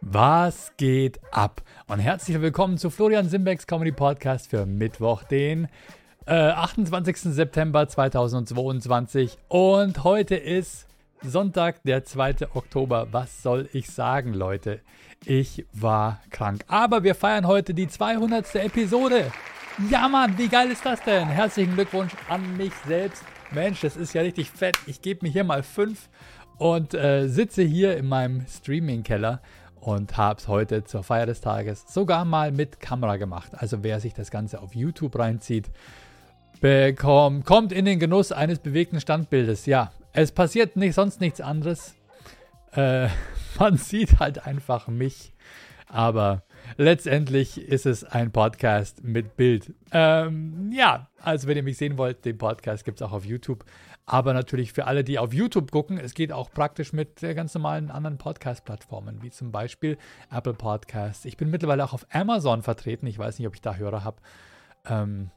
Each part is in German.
Was geht ab? Und herzlich willkommen zu Florian Simbecks Comedy Podcast für Mittwoch, den äh, 28. September 2022. Und heute ist Sonntag, der 2. Oktober. Was soll ich sagen, Leute? Ich war krank. Aber wir feiern heute die 200. Episode. Ja, Mann, wie geil ist das denn? Herzlichen Glückwunsch an mich selbst. Mensch, das ist ja richtig fett. Ich gebe mir hier mal fünf und äh, sitze hier in meinem Streaming-Keller und habe es heute zur Feier des Tages sogar mal mit Kamera gemacht. Also wer sich das Ganze auf YouTube reinzieht, bekommt, kommt in den Genuss eines bewegten Standbildes. Ja, es passiert nicht, sonst nichts anderes. Äh, man sieht halt einfach mich. Aber letztendlich ist es ein Podcast mit Bild. Ähm, ja, also wenn ihr mich sehen wollt, den Podcast gibt es auch auf YouTube. Aber natürlich für alle, die auf YouTube gucken, es geht auch praktisch mit ganz normalen anderen Podcast-Plattformen, wie zum Beispiel Apple Podcasts. Ich bin mittlerweile auch auf Amazon vertreten. Ich weiß nicht, ob ich da Hörer habe. Ähm,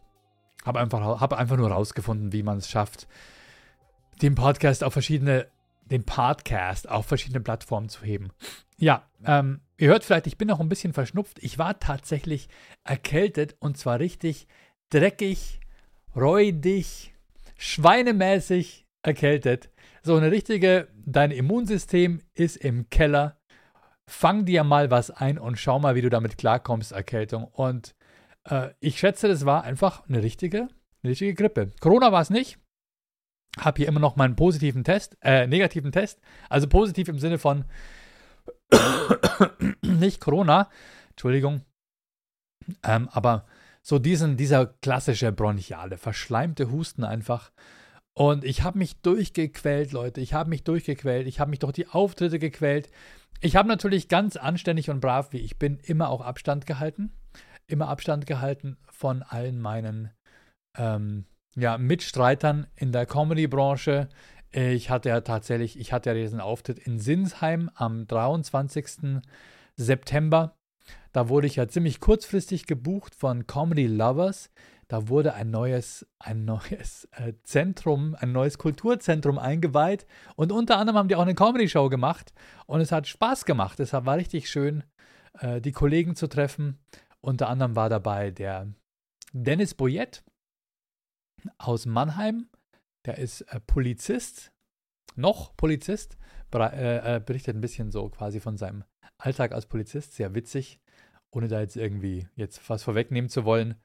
habe einfach, hab einfach nur rausgefunden, wie man es schafft, den Podcast auf verschiedene, den Podcast auf verschiedene Plattformen zu heben. Ja, ähm, ihr hört vielleicht, ich bin noch ein bisschen verschnupft. Ich war tatsächlich erkältet und zwar richtig dreckig, räudig, schweinemäßig erkältet. So eine richtige, dein Immunsystem ist im Keller. Fang dir mal was ein und schau mal, wie du damit klarkommst, Erkältung. Und äh, ich schätze, das war einfach eine richtige, eine richtige Grippe. Corona war es nicht. Hab hier immer noch meinen positiven Test, äh, negativen Test. Also positiv im Sinne von nicht Corona, Entschuldigung. Ähm, aber so diesen, dieser klassische bronchiale, verschleimte Husten einfach. Und ich habe mich durchgequält, Leute. Ich habe mich durchgequält. Ich habe mich durch die Auftritte gequält. Ich habe natürlich ganz anständig und brav, wie ich bin, immer auch Abstand gehalten. Immer Abstand gehalten von allen meinen ähm, ja, Mitstreitern in der Comedy-Branche. Ich hatte ja tatsächlich, ich hatte ja diesen Auftritt in Sinsheim am 23. September. Da wurde ich ja ziemlich kurzfristig gebucht von Comedy Lovers. Da wurde ein neues, ein neues äh, Zentrum, ein neues Kulturzentrum eingeweiht. Und unter anderem haben die auch eine Comedy-Show gemacht. Und es hat Spaß gemacht. Es war richtig schön, äh, die Kollegen zu treffen. Unter anderem war dabei der Dennis Boyett aus Mannheim. Der ist äh, Polizist, noch Polizist, äh, berichtet ein bisschen so quasi von seinem Alltag als Polizist. Sehr witzig ohne da jetzt irgendwie jetzt was vorwegnehmen zu wollen.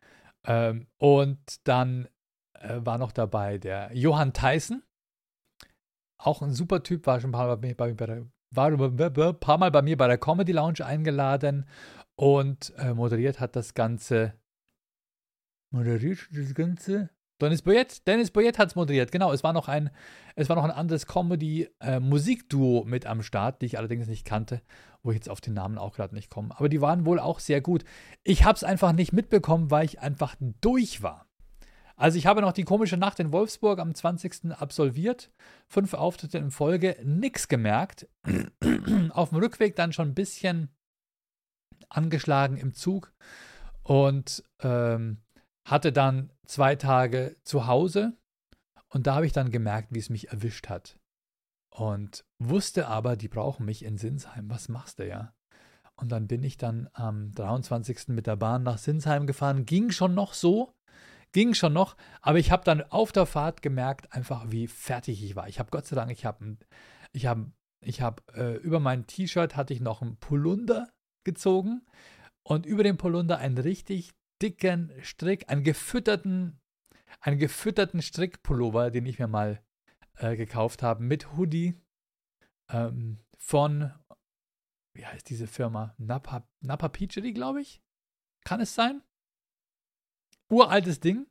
Ähm, und dann äh, war noch dabei der Johann Tyson. Auch ein super Typ, war schon ein paar Mal bei, bei, bei war ein paar Mal bei mir bei der Comedy Lounge eingeladen und äh, moderiert hat das Ganze. Moderiert das Ganze? Dennis Boyett, Dennis Boyett hat es moderiert, genau. Es war noch ein, es war noch ein anderes Comedy-Musikduo äh, mit am Start, die ich allerdings nicht kannte, wo ich jetzt auf den Namen auch gerade nicht komme. Aber die waren wohl auch sehr gut. Ich habe es einfach nicht mitbekommen, weil ich einfach durch war. Also ich habe noch die komische Nacht in Wolfsburg am 20. absolviert, fünf Auftritte in Folge, nichts gemerkt. auf dem Rückweg dann schon ein bisschen angeschlagen im Zug und ähm, hatte dann zwei Tage zu Hause und da habe ich dann gemerkt, wie es mich erwischt hat. Und wusste aber, die brauchen mich in Sinsheim. Was machst du ja? Und dann bin ich dann am 23. mit der Bahn nach Sinsheim gefahren. Ging schon noch so, ging schon noch, aber ich habe dann auf der Fahrt gemerkt, einfach wie fertig ich war. Ich habe Gott sei Dank, ich habe ich habe ich habe äh, über mein T-Shirt hatte ich noch ein Polunder gezogen und über dem Polunder ein richtig dicken Strick, einen gefütterten, einen gefütterten Strickpullover, den ich mir mal äh, gekauft habe, mit Hoodie ähm, von, wie heißt diese Firma? Napa, Napa Peachery, glaube ich. Kann es sein? Uraltes Ding,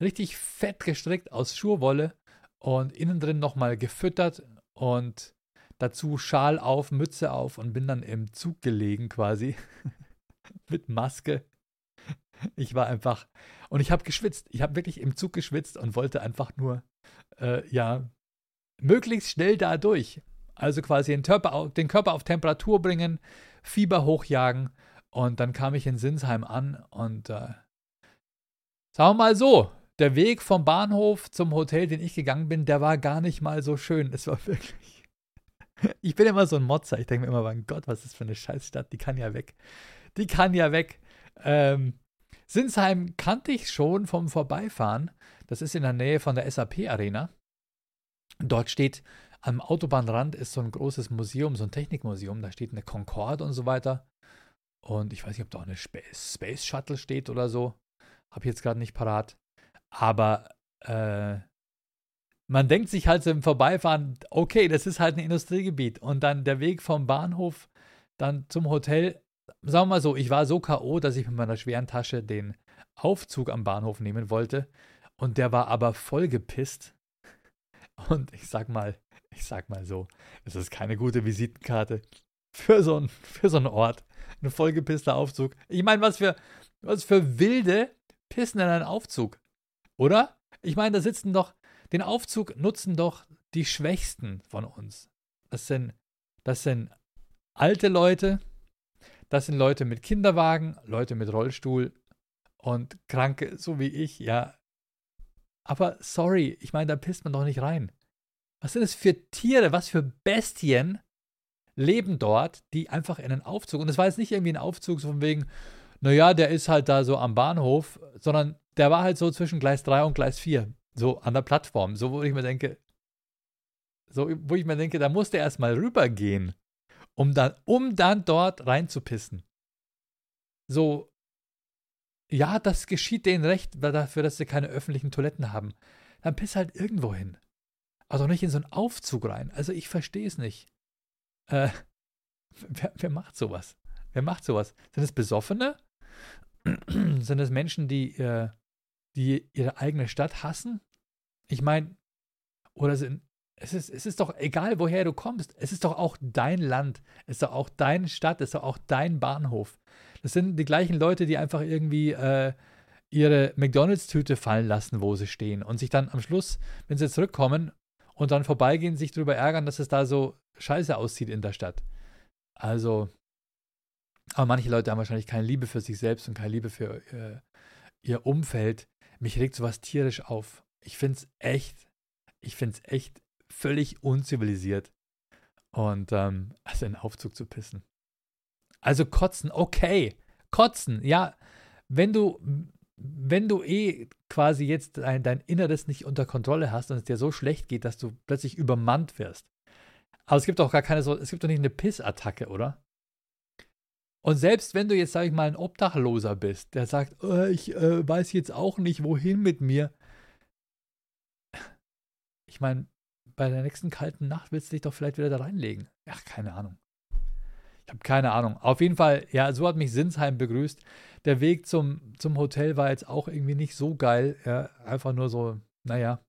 richtig fett gestrickt aus Schurwolle und innen drin nochmal gefüttert und dazu Schal auf, Mütze auf und bin dann im Zug gelegen quasi mit Maske ich war einfach, und ich habe geschwitzt. Ich habe wirklich im Zug geschwitzt und wollte einfach nur, äh, ja, möglichst schnell da durch. Also quasi den Körper, auf, den Körper auf Temperatur bringen, Fieber hochjagen. Und dann kam ich in Sinsheim an und äh, sagen wir mal so, der Weg vom Bahnhof zum Hotel, den ich gegangen bin, der war gar nicht mal so schön. Es war wirklich, ich bin immer so ein Motzer. Ich denke mir immer, mein Gott, was ist das für eine Scheißstadt? Die kann ja weg. Die kann ja weg. Ähm, Sinsheim kannte ich schon vom Vorbeifahren. Das ist in der Nähe von der SAP-Arena. Dort steht am Autobahnrand ist so ein großes Museum, so ein Technikmuseum. Da steht eine Concorde und so weiter. Und ich weiß nicht, ob da auch eine Space, Shuttle steht oder so. Habe ich jetzt gerade nicht parat. Aber äh, man denkt sich halt so im Vorbeifahren, okay, das ist halt ein Industriegebiet. Und dann der Weg vom Bahnhof dann zum Hotel. Sagen wir mal so, ich war so K.O., dass ich mit meiner schweren Tasche den Aufzug am Bahnhof nehmen wollte. Und der war aber voll gepisst. Und ich sag mal, ich sag mal so, es ist keine gute Visitenkarte für so, ein, für so einen Ort. Ein vollgepisster Aufzug. Ich meine, was für, was für wilde pissen in einen Aufzug. Oder? Ich meine, da sitzen doch, den Aufzug nutzen doch die Schwächsten von uns. Das sind, das sind alte Leute, das sind Leute mit Kinderwagen, Leute mit Rollstuhl und Kranke, so wie ich, ja. Aber sorry, ich meine, da pisst man doch nicht rein. Was sind es für Tiere, was für Bestien leben dort, die einfach in einen Aufzug, und es war jetzt nicht irgendwie ein Aufzug so von wegen, naja, der ist halt da so am Bahnhof, sondern der war halt so zwischen Gleis 3 und Gleis 4, so an der Plattform, so wo ich mir denke, so wo ich mir denke, da musste er erstmal rübergehen, um dann, um dann dort reinzupissen. So, ja, das geschieht denen recht, dafür, dass sie keine öffentlichen Toiletten haben. Dann piss halt irgendwo hin. Aber doch nicht in so einen Aufzug rein. Also ich verstehe es nicht. Äh, wer, wer macht sowas? Wer macht sowas? Sind es Besoffene? Sind es Menschen, die, äh, die ihre eigene Stadt hassen? Ich meine, oder sind, es ist, es ist doch egal, woher du kommst. Es ist doch auch dein Land. Es ist doch auch deine Stadt. Es ist doch auch dein Bahnhof. Das sind die gleichen Leute, die einfach irgendwie äh, ihre McDonalds-Tüte fallen lassen, wo sie stehen. Und sich dann am Schluss, wenn sie zurückkommen und dann vorbeigehen, sich darüber ärgern, dass es da so scheiße aussieht in der Stadt. Also, aber manche Leute haben wahrscheinlich keine Liebe für sich selbst und keine Liebe für äh, ihr Umfeld. Mich regt sowas tierisch auf. Ich finde es echt, ich finde es echt völlig unzivilisiert. Und ähm, also in den Aufzug zu pissen. Also kotzen, okay. Kotzen, ja. Wenn du, wenn du eh quasi jetzt dein, dein Inneres nicht unter Kontrolle hast und es dir so schlecht geht, dass du plötzlich übermannt wirst, aber es gibt doch gar keine es gibt doch nicht eine Pissattacke, oder? Und selbst wenn du jetzt, sag ich mal, ein Obdachloser bist, der sagt, oh, ich äh, weiß jetzt auch nicht, wohin mit mir. Ich meine, bei der nächsten kalten Nacht willst du dich doch vielleicht wieder da reinlegen. Ach, keine Ahnung. Ich habe keine Ahnung. Auf jeden Fall, ja, so hat mich Sinsheim begrüßt. Der Weg zum, zum Hotel war jetzt auch irgendwie nicht so geil. Ja, einfach nur so, naja,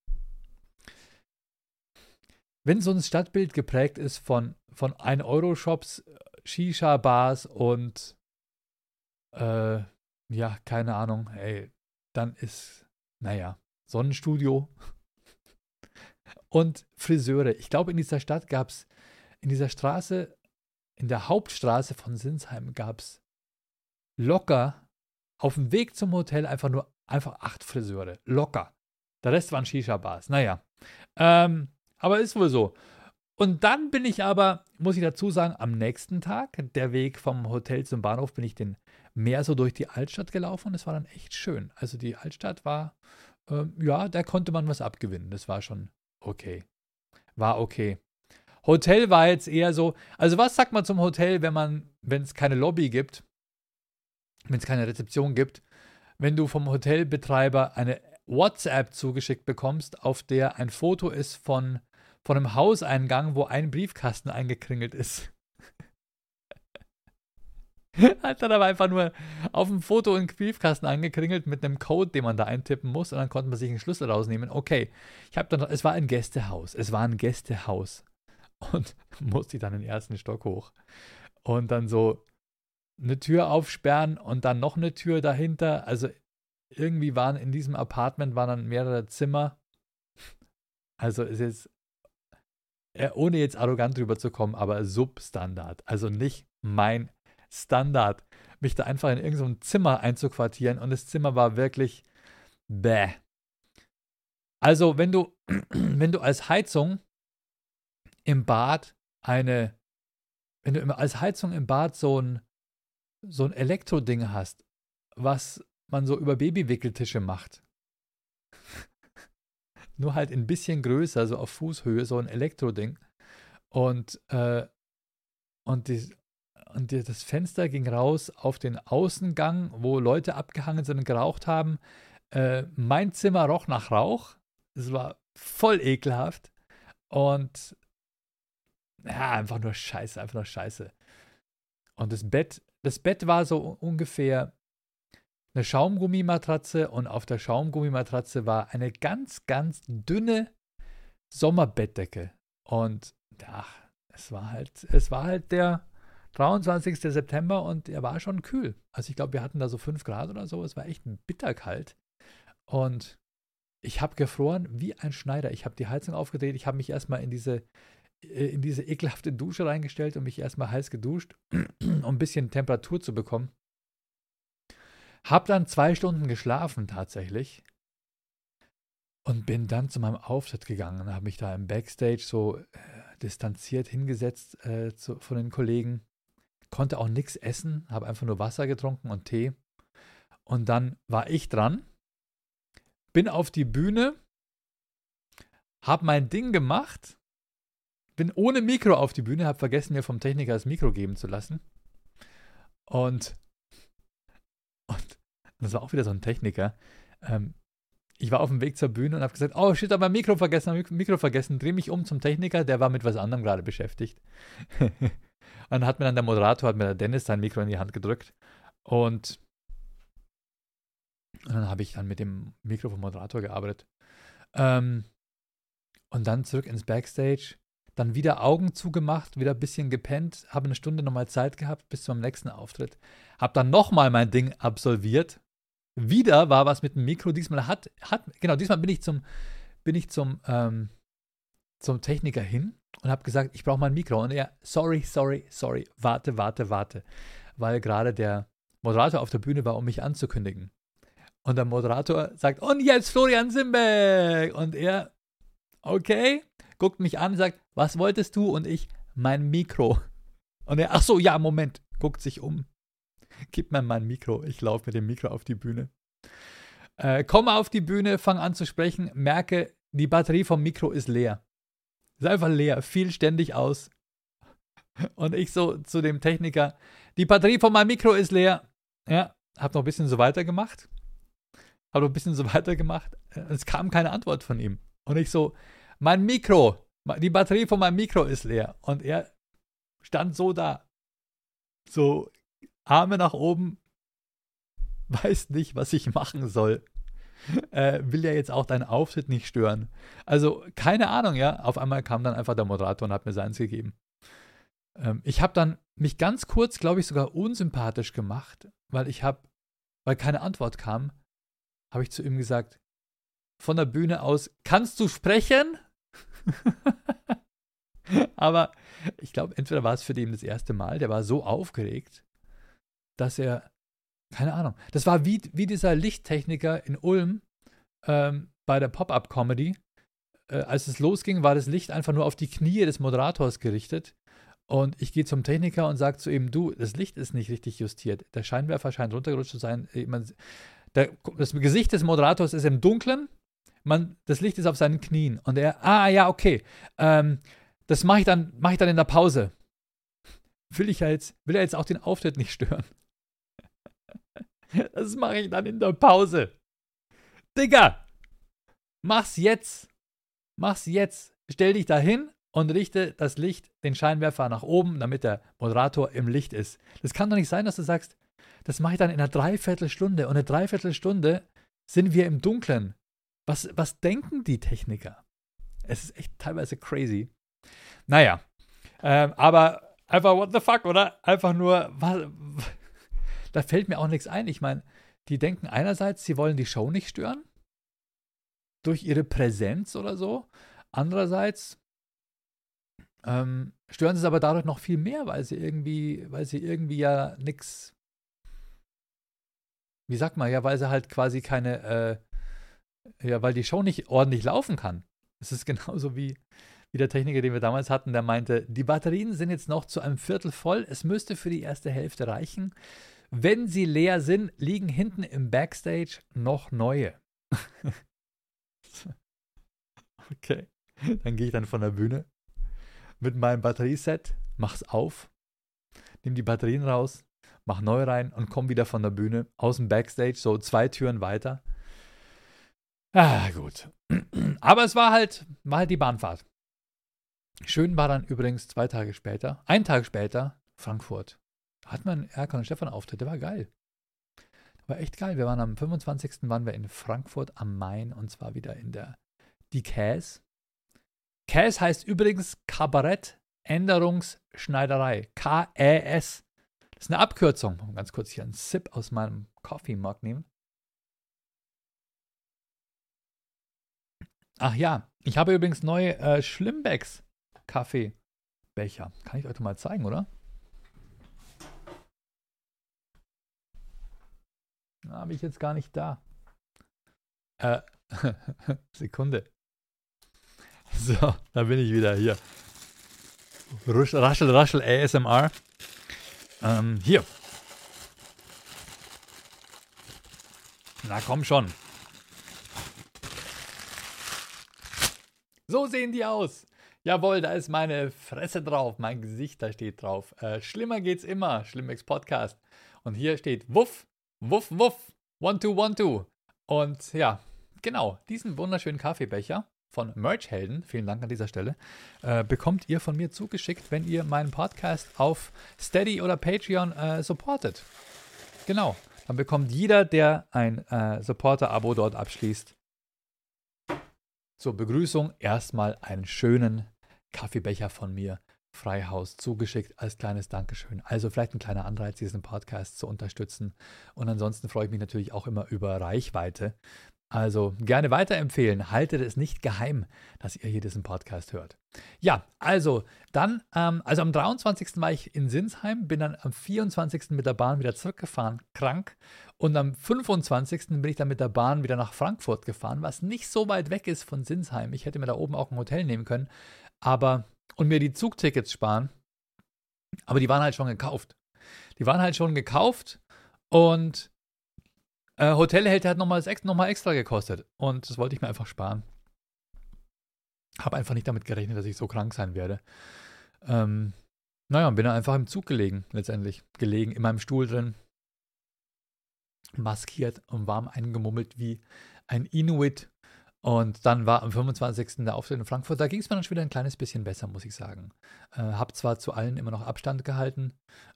wenn so ein Stadtbild geprägt ist von, von 1-Euro-Shops, Shisha-Bars und äh, ja, keine Ahnung, ey, dann ist, naja, Sonnenstudio und Friseure. Ich glaube, in dieser Stadt gab es, in dieser Straße, in der Hauptstraße von Sinsheim gab es locker auf dem Weg zum Hotel einfach nur einfach acht Friseure. Locker. Der Rest waren Shisha-Bars. Naja. Ähm, aber ist wohl so. Und dann bin ich aber, muss ich dazu sagen, am nächsten Tag, der Weg vom Hotel zum Bahnhof, bin ich den mehr so durch die Altstadt gelaufen und es war dann echt schön. Also die Altstadt war, äh, ja, da konnte man was abgewinnen. Das war schon okay. War okay. Hotel war jetzt eher so, also was sagt man zum Hotel, wenn man, wenn es keine Lobby gibt, wenn es keine Rezeption gibt, wenn du vom Hotelbetreiber eine WhatsApp zugeschickt bekommst, auf der ein Foto ist von von einem Hauseingang, wo ein Briefkasten eingekringelt ist. Hat dann aber einfach nur auf dem Foto einen Briefkasten angekringelt mit einem Code, den man da eintippen muss und dann konnte man sich einen Schlüssel rausnehmen. Okay, ich habe dann, es war ein Gästehaus, es war ein Gästehaus und musste dann den ersten Stock hoch und dann so eine Tür aufsperren und dann noch eine Tür dahinter. Also irgendwie waren in diesem Apartment waren dann mehrere Zimmer. Also es ist äh, ohne jetzt arrogant drüber zu kommen, aber Substandard. Also nicht mein Standard, mich da einfach in irgendein Zimmer einzuquartieren und das Zimmer war wirklich bäh. Also, wenn du, wenn du als Heizung im Bad eine, wenn du als Heizung im Bad so ein, so ein Elektroding hast, was man so über Babywickeltische macht. Nur halt ein bisschen größer, so auf Fußhöhe, so ein Elektroding. Und, äh, und, die, und das Fenster ging raus auf den Außengang, wo Leute abgehangen sind und geraucht haben. Äh, mein Zimmer roch nach Rauch. Es war voll ekelhaft. Und ja, einfach nur scheiße, einfach nur scheiße. Und das Bett, das Bett war so ungefähr eine Schaumgummimatratze und auf der Schaumgummimatratze war eine ganz, ganz dünne Sommerbettdecke. Und ja, es war halt, es war halt der 23. September und er war schon kühl. Also ich glaube, wir hatten da so 5 Grad oder so. Es war echt bitterkalt. Und ich habe gefroren wie ein Schneider. Ich habe die Heizung aufgedreht. Ich habe mich erstmal in diese, äh, in diese ekelhafte Dusche reingestellt und mich erstmal heiß geduscht, um ein bisschen Temperatur zu bekommen. Hab dann zwei Stunden geschlafen tatsächlich und bin dann zu meinem Auftritt gegangen, habe mich da im Backstage so äh, distanziert hingesetzt äh, zu, von den Kollegen, konnte auch nichts essen, habe einfach nur Wasser getrunken und Tee. Und dann war ich dran, bin auf die Bühne, habe mein Ding gemacht, bin ohne Mikro auf die Bühne, habe vergessen, mir vom Techniker das Mikro geben zu lassen. Und und das war auch wieder so ein Techniker. Ähm, ich war auf dem Weg zur Bühne und habe gesagt, oh shit, aber Mikro vergessen, Mikro vergessen. Dreh mich um zum Techniker, der war mit was anderem gerade beschäftigt. und dann hat mir dann der Moderator, hat mir der Dennis sein Mikro in die Hand gedrückt. Und, und dann habe ich dann mit dem Mikro vom Moderator gearbeitet. Ähm, und dann zurück ins Backstage dann wieder Augen zugemacht, wieder ein bisschen gepennt, habe eine Stunde nochmal Zeit gehabt bis zum nächsten Auftritt. Habe dann nochmal mein Ding absolviert. Wieder war was mit dem Mikro. Diesmal hat, hat genau, diesmal bin ich zum, bin ich zum, ähm, zum Techniker hin und habe gesagt, ich brauche mein Mikro. Und er, sorry, sorry, sorry, warte, warte, warte. Weil gerade der Moderator auf der Bühne war, um mich anzukündigen. Und der Moderator sagt, und jetzt Florian Simbeck. Und er, okay, guckt mich an, sagt, was wolltest du? Und ich, mein Mikro. Und er, ach so, ja, Moment, guckt sich um. Gib mir mein Mikro. Ich laufe mit dem Mikro auf die Bühne. Äh, komme auf die Bühne, fange an zu sprechen, merke, die Batterie vom Mikro ist leer. Ist einfach leer, fiel ständig aus. Und ich so zu dem Techniker, die Batterie von meinem Mikro ist leer. Ja, hab noch ein bisschen so weitergemacht. Hab noch ein bisschen so weitergemacht. Es kam keine Antwort von ihm. Und ich so, mein Mikro, die Batterie von meinem Mikro ist leer. Und er stand so da. So, Arme nach oben, weiß nicht, was ich machen soll. Äh, will ja jetzt auch deinen Auftritt nicht stören. Also, keine Ahnung, ja. Auf einmal kam dann einfach der Moderator und hat mir seins gegeben. Ähm, ich habe dann mich ganz kurz, glaube ich, sogar unsympathisch gemacht, weil ich habe, weil keine Antwort kam, habe ich zu ihm gesagt, von der Bühne aus, kannst du sprechen? Aber ich glaube, entweder war es für den das erste Mal, der war so aufgeregt, dass er, keine Ahnung, das war wie, wie dieser Lichttechniker in Ulm ähm, bei der Pop-Up-Comedy. Äh, als es losging, war das Licht einfach nur auf die Knie des Moderators gerichtet. Und ich gehe zum Techniker und sage zu ihm, du, das Licht ist nicht richtig justiert. Der Scheinwerfer scheint runtergerutscht zu sein. Man, der, das Gesicht des Moderators ist im Dunkeln man, das Licht ist auf seinen Knien. Und er, ah ja, okay, ähm, das mache ich, dann, mach ich dann in der Pause. Will ich jetzt, will er jetzt auch den Auftritt nicht stören? Das mache ich dann in der Pause. Digga, mach's jetzt. Mach's jetzt. Stell dich dahin und richte das Licht, den Scheinwerfer nach oben, damit der Moderator im Licht ist. Das kann doch nicht sein, dass du sagst, das mache ich dann in einer Dreiviertelstunde. Und eine Dreiviertelstunde sind wir im Dunkeln. Was, was denken die Techniker? Es ist echt teilweise crazy. Naja, ähm, aber einfach what the fuck, oder? Einfach nur, was, da fällt mir auch nichts ein. Ich meine, die denken einerseits, sie wollen die Show nicht stören, durch ihre Präsenz oder so. Andererseits ähm, stören sie es aber dadurch noch viel mehr, weil sie irgendwie, weil sie irgendwie ja nichts, wie sagt man, ja, weil sie halt quasi keine, äh, ja, weil die Show nicht ordentlich laufen kann. Es ist genauso wie, wie der Techniker, den wir damals hatten, der meinte, die Batterien sind jetzt noch zu einem Viertel voll. Es müsste für die erste Hälfte reichen. Wenn sie leer sind, liegen hinten im Backstage noch neue. okay. Dann gehe ich dann von der Bühne mit meinem Batterieset, mach's auf, nehme die Batterien raus, mach neu rein und komm wieder von der Bühne aus dem Backstage, so zwei Türen weiter. Ah, gut. Aber es war halt, war halt die Bahnfahrt. Schön war dann übrigens zwei Tage später, ein Tag später, Frankfurt. Hat man Erkan und Stefan Auftritt, der war geil. War echt geil. Wir waren am 25. waren wir in Frankfurt am Main und zwar wieder in der Die Käs. Käs heißt übrigens Kabarett Änderungsschneiderei. K-E-S. Das ist eine Abkürzung. Mal ganz kurz hier einen Sip aus meinem Coffee Mug nehmen. Ach ja, ich habe übrigens neue äh, Schlimmbecks Kaffeebecher. Kann ich euch mal zeigen, oder? Habe ich jetzt gar nicht da. Äh, Sekunde. So, da bin ich wieder hier. Raschel, raschel, ASMR. Ähm, hier. Na komm schon. So sehen die aus. Jawohl, da ist meine Fresse drauf, mein Gesicht, da steht drauf. Äh, schlimmer geht's immer, Schlimmex Podcast. Und hier steht Wuff, Wuff, Wuff, One, Two, One, Two. Und ja, genau, diesen wunderschönen Kaffeebecher von Merchhelden, vielen Dank an dieser Stelle, äh, bekommt ihr von mir zugeschickt, wenn ihr meinen Podcast auf Steady oder Patreon äh, supportet. Genau, dann bekommt jeder, der ein äh, Supporter-Abo dort abschließt, zur Begrüßung erstmal einen schönen Kaffeebecher von mir, Freihaus, zugeschickt als kleines Dankeschön. Also vielleicht ein kleiner Anreiz, diesen Podcast zu unterstützen. Und ansonsten freue ich mich natürlich auch immer über Reichweite. Also gerne weiterempfehlen. Haltet es nicht geheim, dass ihr hier diesen Podcast hört. Ja, also dann, ähm, also am 23. war ich in Sinsheim, bin dann am 24. mit der Bahn wieder zurückgefahren, krank. Und am 25. bin ich dann mit der Bahn wieder nach Frankfurt gefahren, was nicht so weit weg ist von Sinsheim. Ich hätte mir da oben auch ein Hotel nehmen können, aber und mir die Zugtickets sparen. Aber die waren halt schon gekauft. Die waren halt schon gekauft und äh, Hotelhälter hat nochmal noch extra gekostet. Und das wollte ich mir einfach sparen. Habe einfach nicht damit gerechnet, dass ich so krank sein werde. Ähm, naja, und bin dann einfach im Zug gelegen, letztendlich. Gelegen, in meinem Stuhl drin. Maskiert und warm eingemummelt wie ein Inuit. Und dann war am 25. der Auftritt in Frankfurt. Da ging es mir dann schon wieder ein kleines bisschen besser, muss ich sagen. Äh, hab zwar zu allen immer noch Abstand gehalten.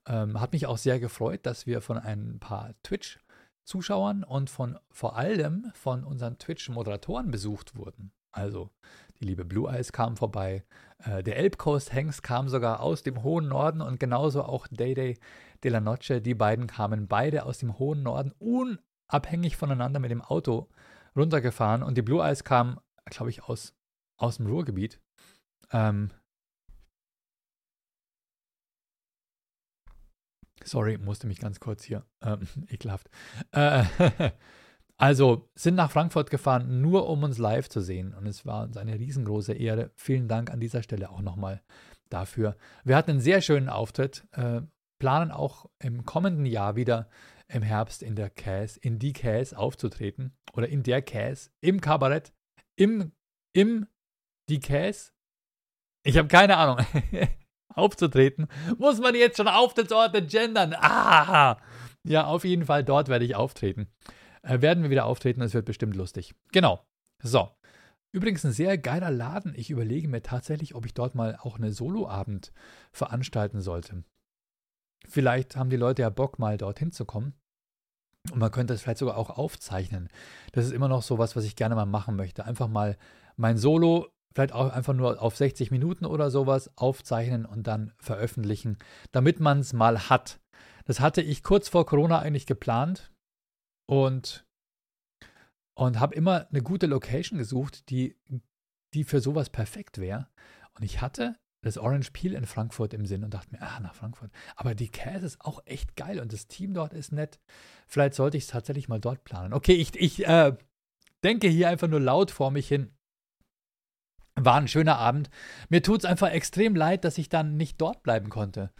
Ähm, hat mich auch sehr gefreut, dass wir von ein paar Twitch- Zuschauern und von vor allem von unseren Twitch-Moderatoren besucht wurden. Also die liebe Blue Eyes kam vorbei, äh, der Elbcoast Hengst kam sogar aus dem hohen Norden und genauso auch Day Day de la Noche. Die beiden kamen beide aus dem hohen Norden, unabhängig voneinander mit dem Auto runtergefahren und die Blue Eyes kam, glaube ich, aus, aus dem Ruhrgebiet. Ähm, Sorry, musste mich ganz kurz hier. Ähm, ekelhaft. Äh, also sind nach Frankfurt gefahren, nur um uns live zu sehen. Und es war uns eine riesengroße Ehre. Vielen Dank an dieser Stelle auch nochmal dafür. Wir hatten einen sehr schönen Auftritt, äh, planen auch im kommenden Jahr wieder im Herbst in der Cas, in die Cas aufzutreten. Oder in der Cas, im Kabarett, im, im die Cas. Ich habe keine Ahnung. aufzutreten, muss man jetzt schon Auftrittsorte gendern. Ah! Ja, auf jeden Fall, dort werde ich auftreten. Äh, werden wir wieder auftreten, es wird bestimmt lustig. Genau. So. Übrigens ein sehr geiler Laden. Ich überlege mir tatsächlich, ob ich dort mal auch eine Soloabend veranstalten sollte. Vielleicht haben die Leute ja Bock, mal dorthin zu kommen. Und man könnte es vielleicht sogar auch aufzeichnen. Das ist immer noch so was, was ich gerne mal machen möchte. Einfach mal mein Solo vielleicht auch einfach nur auf 60 Minuten oder sowas aufzeichnen und dann veröffentlichen, damit man es mal hat. Das hatte ich kurz vor Corona eigentlich geplant und, und habe immer eine gute Location gesucht, die, die für sowas perfekt wäre. Und ich hatte das Orange Peel in Frankfurt im Sinn und dachte mir, ah, nach Frankfurt. Aber die Käse ist auch echt geil und das Team dort ist nett. Vielleicht sollte ich es tatsächlich mal dort planen. Okay, ich, ich äh, denke hier einfach nur laut vor mich hin War ein schöner Abend. Mir tut es einfach extrem leid, dass ich dann nicht dort bleiben konnte.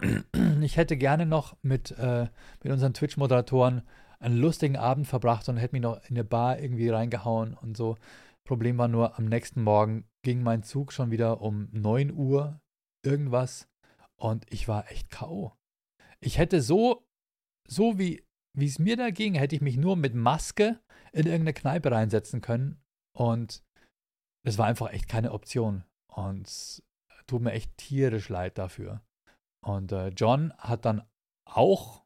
Ich hätte gerne noch mit, äh, mit unseren Twitch-Moderatoren einen lustigen Abend verbracht und hätte mich noch in eine Bar irgendwie reingehauen und so. Problem war nur, am nächsten Morgen ging mein Zug schon wieder um 9 Uhr irgendwas und ich war echt K.O. Ich hätte so, so wie es mir da ging, hätte ich mich nur mit Maske in irgendeine Kneipe reinsetzen können und es war einfach echt keine Option und tut mir echt tierisch leid dafür. Und äh, John hat dann auch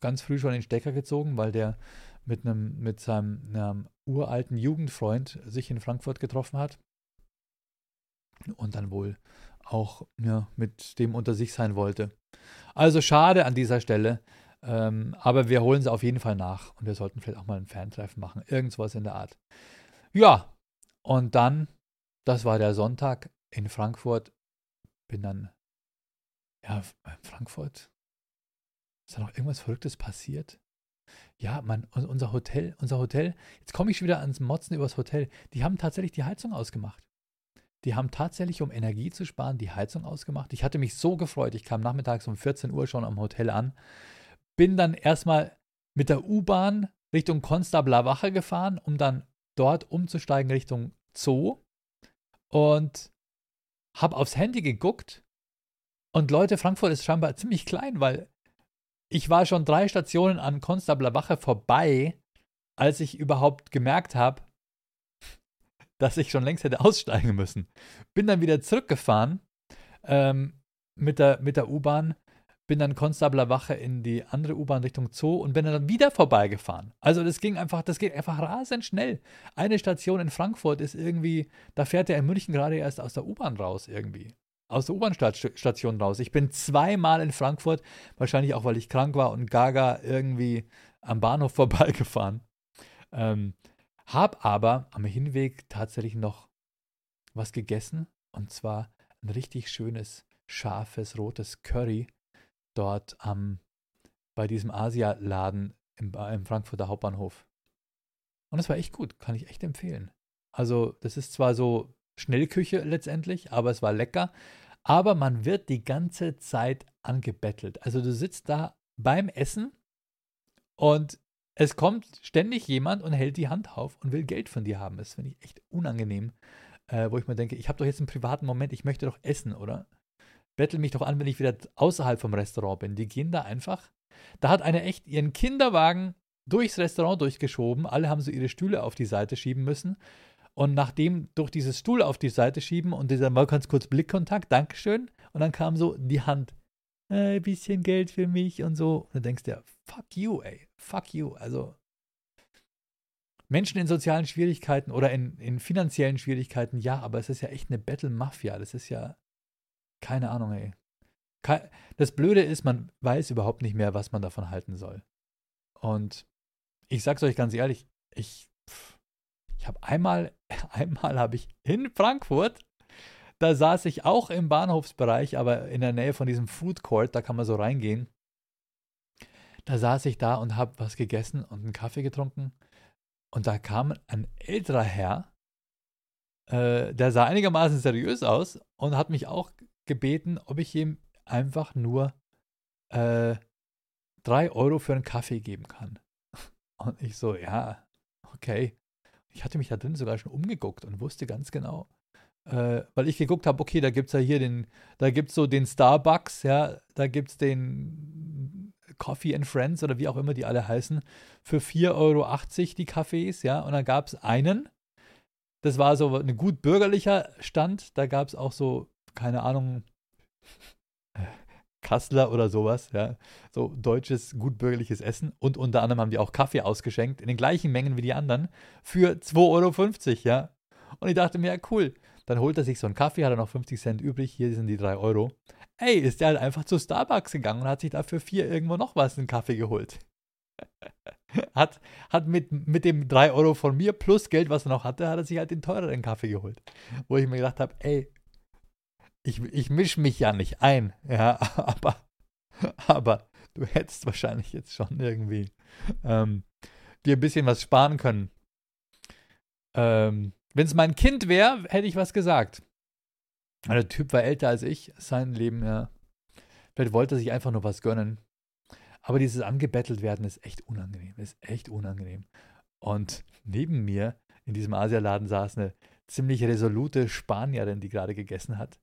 ganz früh schon den Stecker gezogen, weil der mit einem mit seinem einem uralten Jugendfreund sich in Frankfurt getroffen hat und dann wohl auch ja, mit dem unter sich sein wollte. Also schade an dieser Stelle, ähm, aber wir holen sie auf jeden Fall nach und wir sollten vielleicht auch mal ein Fan-Treffen machen, irgendwas in der Art. Ja, und dann, das war der Sonntag in Frankfurt, bin dann, ja, in Frankfurt, ist da noch irgendwas Verrücktes passiert? Ja, man, unser Hotel, unser Hotel, jetzt komme ich wieder ans Motzen übers Hotel. Die haben tatsächlich die Heizung ausgemacht. Die haben tatsächlich, um Energie zu sparen, die Heizung ausgemacht. Ich hatte mich so gefreut. Ich kam nachmittags um 14 Uhr schon am Hotel an. Bin dann erstmal mit der U-Bahn Richtung Konstabler Wache gefahren, um dann dort umzusteigen Richtung Zoo. Und habe aufs Handy geguckt. Und Leute, Frankfurt ist scheinbar ziemlich klein, weil ich war schon drei Stationen an Konstabler Wache vorbei, als ich überhaupt gemerkt habe, dass ich schon längst hätte aussteigen müssen. Bin dann wieder zurückgefahren ähm, mit der, mit der U-Bahn, bin dann Konstabler Wache in die andere U-Bahn Richtung Zoo und bin dann wieder vorbeigefahren. Also das ging einfach, das geht einfach rasend schnell. Eine Station in Frankfurt ist irgendwie, da fährt er in München gerade erst aus der U-Bahn raus irgendwie aus der U-Bahn-Station raus. Ich bin zweimal in Frankfurt, wahrscheinlich auch, weil ich krank war und gaga irgendwie am Bahnhof vorbeigefahren. Ähm, hab aber am Hinweg tatsächlich noch was gegessen und zwar ein richtig schönes, scharfes, rotes Curry dort am, bei diesem Asia-Laden im, im Frankfurter Hauptbahnhof. Und das war echt gut, kann ich echt empfehlen. Also, das ist zwar so Schnellküche letztendlich, aber es war lecker. Aber man wird die ganze Zeit angebettelt. Also du sitzt da beim Essen und es kommt ständig jemand und hält die Hand auf und will Geld von dir haben. Das finde ich echt unangenehm, äh, wo ich mir denke, ich habe doch jetzt einen privaten Moment, ich möchte doch essen, oder? Bettel mich doch an, wenn ich wieder außerhalb vom Restaurant bin. Die gehen da einfach. Da hat eine echt ihren Kinderwagen durchs Restaurant durchgeschoben. Alle haben so ihre Stühle auf die Seite schieben müssen. Und nachdem durch dieses Stuhl auf die Seite schieben und dieser mal ganz kurz Blickkontakt, Dankeschön. Und dann kam so die Hand, äh, ein bisschen Geld für mich und so. Und dann denkst du ja, fuck you, ey, fuck you. Also Menschen in sozialen Schwierigkeiten oder in, in finanziellen Schwierigkeiten, ja, aber es ist ja echt eine Battle-Mafia. Das ist ja, keine Ahnung, ey. Das Blöde ist, man weiß überhaupt nicht mehr, was man davon halten soll. Und ich sag's euch ganz ehrlich, ich, ich habe einmal einmal habe ich in Frankfurt, da saß ich auch im Bahnhofsbereich, aber in der Nähe von diesem Food Court, da kann man so reingehen. Da saß ich da und habe was gegessen und einen Kaffee getrunken. Und da kam ein älterer Herr, äh, der sah einigermaßen seriös aus und hat mich auch gebeten, ob ich ihm einfach nur äh, drei Euro für einen Kaffee geben kann. Und ich so, ja, okay ich hatte mich da drin sogar schon umgeguckt und wusste ganz genau, äh, weil ich geguckt habe, okay, da gibt es ja hier den, da gibt so den Starbucks, ja, da gibt es den Coffee and Friends oder wie auch immer die alle heißen, für 4,80 Euro die Cafés, ja, und dann gab es einen, das war so ein gut bürgerlicher Stand, da gab es auch so, keine Ahnung, Kassler oder sowas, ja, so deutsches, gutbürgerliches Essen und unter anderem haben die auch Kaffee ausgeschenkt, in den gleichen Mengen wie die anderen, für 2,50 Euro, ja. Und ich dachte mir, ja, cool, dann holt er sich so einen Kaffee, hat er noch 50 Cent übrig, hier sind die 3 Euro. Ey, ist der halt einfach zu Starbucks gegangen und hat sich dafür vier irgendwo noch was, einen Kaffee geholt. hat, hat mit, mit dem 3 Euro von mir plus Geld, was er noch hatte, hat er sich halt den teureren Kaffee geholt. Wo ich mir gedacht habe, ey, ich, ich mische mich ja nicht ein, ja, aber, aber du hättest wahrscheinlich jetzt schon irgendwie ähm, dir ein bisschen was sparen können. Ähm, Wenn es mein Kind wäre, hätte ich was gesagt. Der Typ war älter als ich, sein Leben, ja. Vielleicht wollte er sich einfach nur was gönnen. Aber dieses angebettelt werden ist echt unangenehm. Ist echt unangenehm. Und neben mir in diesem Asialaden saß eine ziemlich resolute Spanierin, die gerade gegessen hat.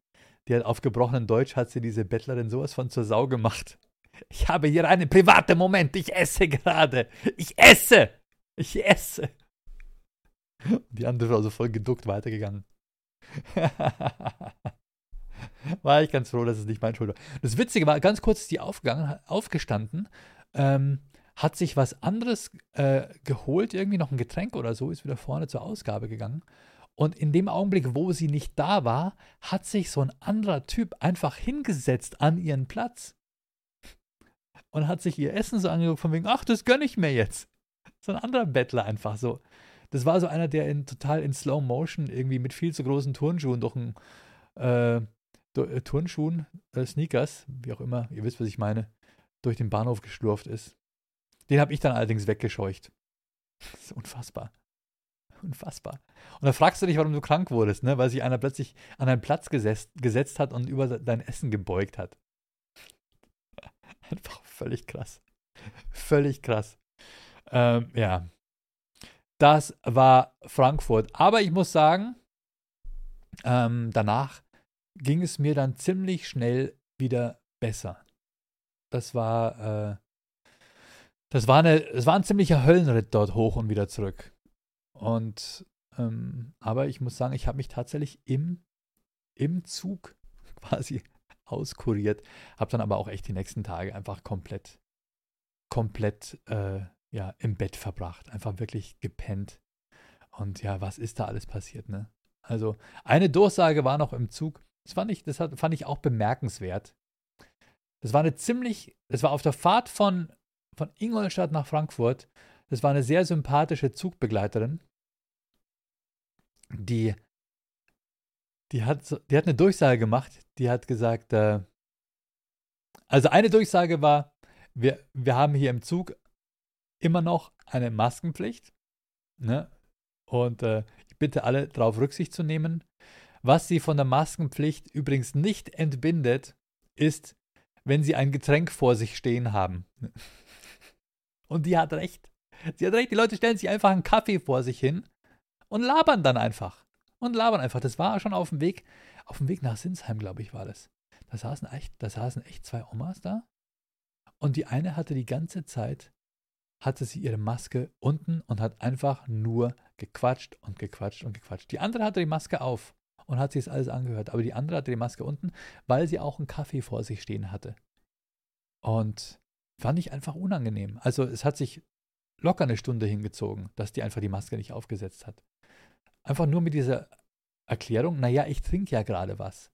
Die hat auf gebrochenen Deutsch hat sie diese Bettlerin sowas von zur Sau gemacht. Ich habe hier einen privaten Moment. Ich esse gerade. Ich esse. Ich esse. Die andere war so voll geduckt weitergegangen. war ich ganz froh, dass es nicht mein Schuld war. Das Witzige war, ganz kurz ist die aufgegangen, aufgestanden, ähm, hat sich was anderes äh, geholt, irgendwie noch ein Getränk oder so, ist wieder vorne zur Ausgabe gegangen. Und in dem Augenblick, wo sie nicht da war, hat sich so ein anderer Typ einfach hingesetzt an ihren Platz und hat sich ihr Essen so angeguckt, von wegen, ach, das gönne ich mir jetzt. So ein anderer Bettler einfach so. Das war so einer, der in, total in Slow Motion irgendwie mit viel zu großen Turnschuhen durch ein äh, äh, Turnschuhen, äh, Sneakers, wie auch immer, ihr wisst, was ich meine, durch den Bahnhof geschlurft ist. Den habe ich dann allerdings weggescheucht. Das ist unfassbar. Unfassbar. Und da fragst du dich, warum du krank wurdest, ne? weil sich einer plötzlich an einen Platz gesetzt, gesetzt hat und über dein Essen gebeugt hat. Einfach völlig krass. Völlig krass. Ähm, ja. Das war Frankfurt. Aber ich muss sagen, ähm, danach ging es mir dann ziemlich schnell wieder besser. Das war, äh, das war eine, es war ein ziemlicher Höllenritt dort hoch und wieder zurück. Und, ähm, aber ich muss sagen, ich habe mich tatsächlich im, im Zug quasi auskuriert, habe dann aber auch echt die nächsten Tage einfach komplett, komplett, äh, ja, im Bett verbracht, einfach wirklich gepennt. Und ja, was ist da alles passiert, ne? Also, eine Durchsage war noch im Zug, das fand ich, das fand ich auch bemerkenswert. Das war eine ziemlich, das war auf der Fahrt von, von Ingolstadt nach Frankfurt. Das war eine sehr sympathische Zugbegleiterin, die, die, hat, die hat eine Durchsage gemacht. Die hat gesagt, äh, also eine Durchsage war, wir, wir haben hier im Zug immer noch eine Maskenpflicht. Ne? Und äh, ich bitte alle darauf Rücksicht zu nehmen. Was sie von der Maskenpflicht übrigens nicht entbindet, ist, wenn sie ein Getränk vor sich stehen haben. Und die hat recht. Sie hat recht, die Leute stellen sich einfach einen Kaffee vor sich hin und labern dann einfach. Und labern einfach. Das war schon auf dem Weg, auf dem Weg nach Sinsheim, glaube ich, war das. Da saßen echt, da saßen echt zwei Omas da. Und die eine hatte die ganze Zeit, hatte sie ihre Maske unten und hat einfach nur gequatscht und gequatscht und gequatscht. Die andere hatte die Maske auf und hat sich das alles angehört. Aber die andere hatte die Maske unten, weil sie auch einen Kaffee vor sich stehen hatte. Und fand ich einfach unangenehm. Also es hat sich locker eine Stunde hingezogen, dass die einfach die Maske nicht aufgesetzt hat. Einfach nur mit dieser Erklärung, naja, ich trinke ja gerade was.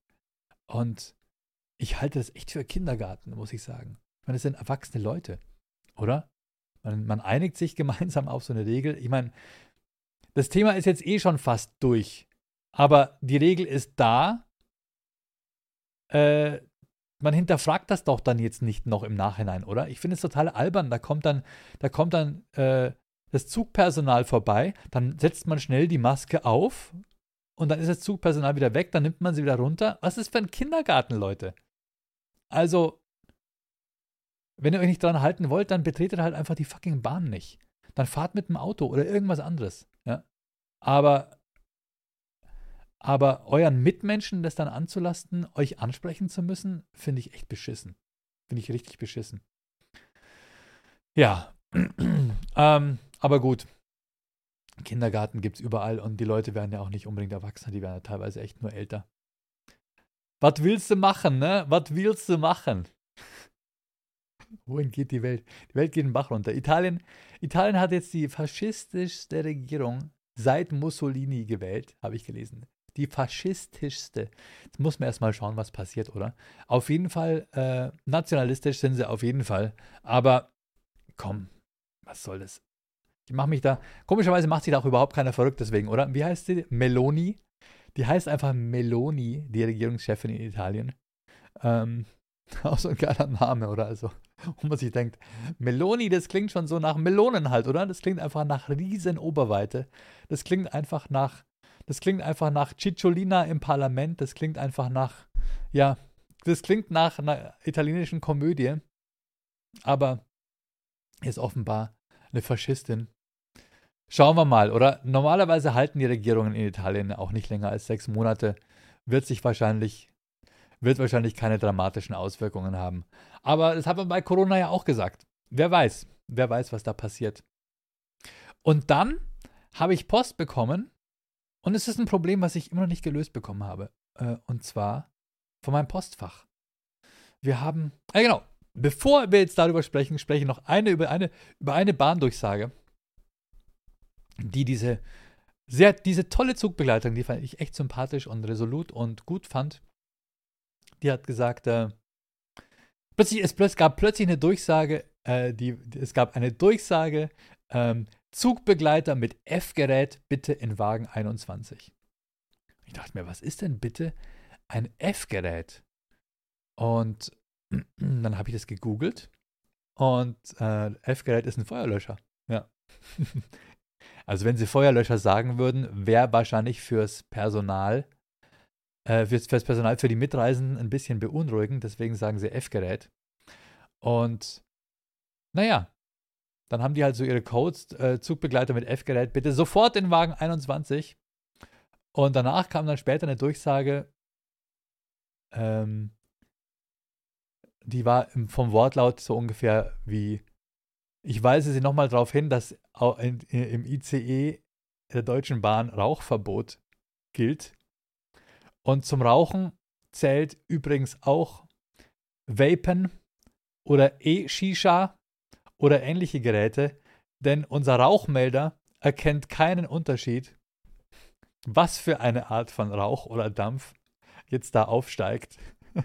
Und ich halte das echt für Kindergarten, muss ich sagen. Ich meine, das sind erwachsene Leute, oder? Man, man einigt sich gemeinsam auf so eine Regel. Ich meine, das Thema ist jetzt eh schon fast durch. Aber die Regel ist da. Äh, man hinterfragt das doch dann jetzt nicht noch im Nachhinein, oder? Ich finde es total albern. Da kommt dann, da kommt dann äh, das Zugpersonal vorbei, dann setzt man schnell die Maske auf und dann ist das Zugpersonal wieder weg, dann nimmt man sie wieder runter. Was ist für ein Kindergarten, Leute? Also, wenn ihr euch nicht dran halten wollt, dann betretet halt einfach die fucking Bahn nicht. Dann fahrt mit dem Auto oder irgendwas anderes. Ja? Aber aber euren Mitmenschen das dann anzulasten, euch ansprechen zu müssen, finde ich echt beschissen. Finde ich richtig beschissen. Ja, ähm, aber gut. Kindergarten gibt es überall und die Leute werden ja auch nicht unbedingt erwachsen, die werden ja teilweise echt nur älter. Was willst du machen, ne? Was willst du machen? Wohin geht die Welt? Die Welt geht den Bach runter. Italien, Italien hat jetzt die faschistischste Regierung seit Mussolini gewählt, habe ich gelesen die faschistischste. Jetzt muss man erstmal schauen, was passiert, oder? Auf jeden Fall, äh, nationalistisch sind sie auf jeden Fall. Aber komm, was soll das? Ich mache mich da, komischerweise macht sich da auch überhaupt keiner verrückt deswegen, oder? Wie heißt sie? Meloni. Die heißt einfach Meloni, die Regierungschefin in Italien. Ähm, auch so ein geiler Name, oder? Also, wo man sich denkt, Meloni, das klingt schon so nach Melonen halt, oder? Das klingt einfach nach riesen Oberweite. Das klingt einfach nach Das klingt einfach nach Cicciolina im Parlament. Das klingt einfach nach, ja, das klingt nach einer italienischen Komödie. Aber ist offenbar eine Faschistin. Schauen wir mal, oder? Normalerweise halten die Regierungen in Italien auch nicht länger als sechs Monate. Wird sich wahrscheinlich, wird wahrscheinlich keine dramatischen Auswirkungen haben. Aber das hat man bei Corona ja auch gesagt. Wer weiß, wer weiß, was da passiert. Und dann habe ich Post bekommen und es ist ein Problem, was ich immer noch nicht gelöst bekommen habe. Äh, und zwar von meinem Postfach. Wir haben, äh genau, bevor wir jetzt darüber sprechen, spreche ich noch eine über eine, über eine Bahndurchsage die diese sehr, diese tolle Zugbegleitung, die fand ich echt sympathisch und resolut und gut fand. Die hat gesagt, äh, plötzlich, es, es gab plötzlich eine Durchsage, äh, die, es gab eine Durchsage, ähm, Zugbegleiter mit F-Gerät bitte in Wagen 21. Ich dachte mir, was ist denn bitte ein F-Gerät? Und dann habe ich das gegoogelt und äh, F-Gerät ist ein Feuerlöscher. Ja. Also wenn sie Feuerlöscher sagen würden, wäre wahrscheinlich fürs Personal, äh, fürs, fürs Personal, für die Mitreisenden ein bisschen beunruhigend, deswegen sagen sie F-Gerät. Und naja, dann haben die halt so ihre Codes, äh, Zugbegleiter mit F-Gerät, bitte sofort in Wagen 21. Und danach kam dann später eine Durchsage, ähm, die war vom Wortlaut so ungefähr wie ich weise Sie nochmal darauf hin, dass im ICE der Deutschen Bahn Rauchverbot gilt. Und zum Rauchen zählt übrigens auch Vapen oder E-Shisha oder ähnliche Geräte, denn unser Rauchmelder erkennt keinen Unterschied, was für eine Art von Rauch oder Dampf jetzt da aufsteigt.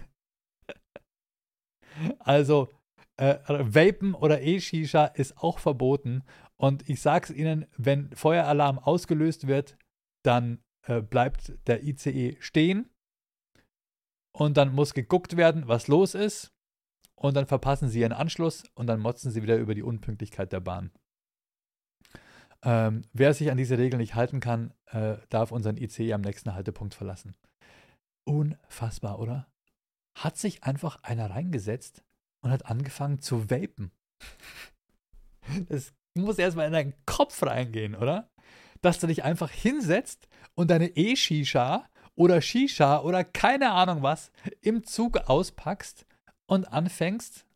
also äh, Vapen oder E-Shisha ist auch verboten. Und ich sage es Ihnen, wenn Feueralarm ausgelöst wird, dann äh, bleibt der ICE stehen. Und dann muss geguckt werden, was los ist. Und dann verpassen Sie Ihren Anschluss und dann motzen Sie wieder über die Unpünktlichkeit der Bahn. Ähm, wer sich an diese Regeln nicht halten kann, äh, darf unseren ICE am nächsten Haltepunkt verlassen. Unfassbar, oder? Hat sich einfach einer reingesetzt und hat angefangen zu vapen. Das muss erstmal in deinen Kopf reingehen, oder? Dass du dich einfach hinsetzt und deine E-Shisha oder Shisha oder keine Ahnung was im Zug auspackst und anfängst,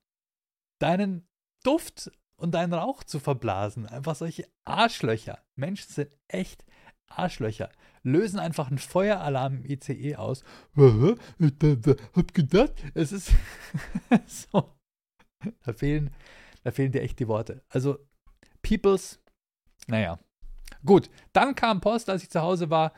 deinen Duft und deinen Rauch zu verblasen. Einfach solche Arschlöcher. Menschen sind echt Arschlöcher. Lösen einfach einen Feueralarm im ICE aus. Hab gedacht, es ist so. Da fehlen, da fehlen dir echt die Worte. Also, Peoples, naja. Gut, dann kam Post, als ich zu Hause war.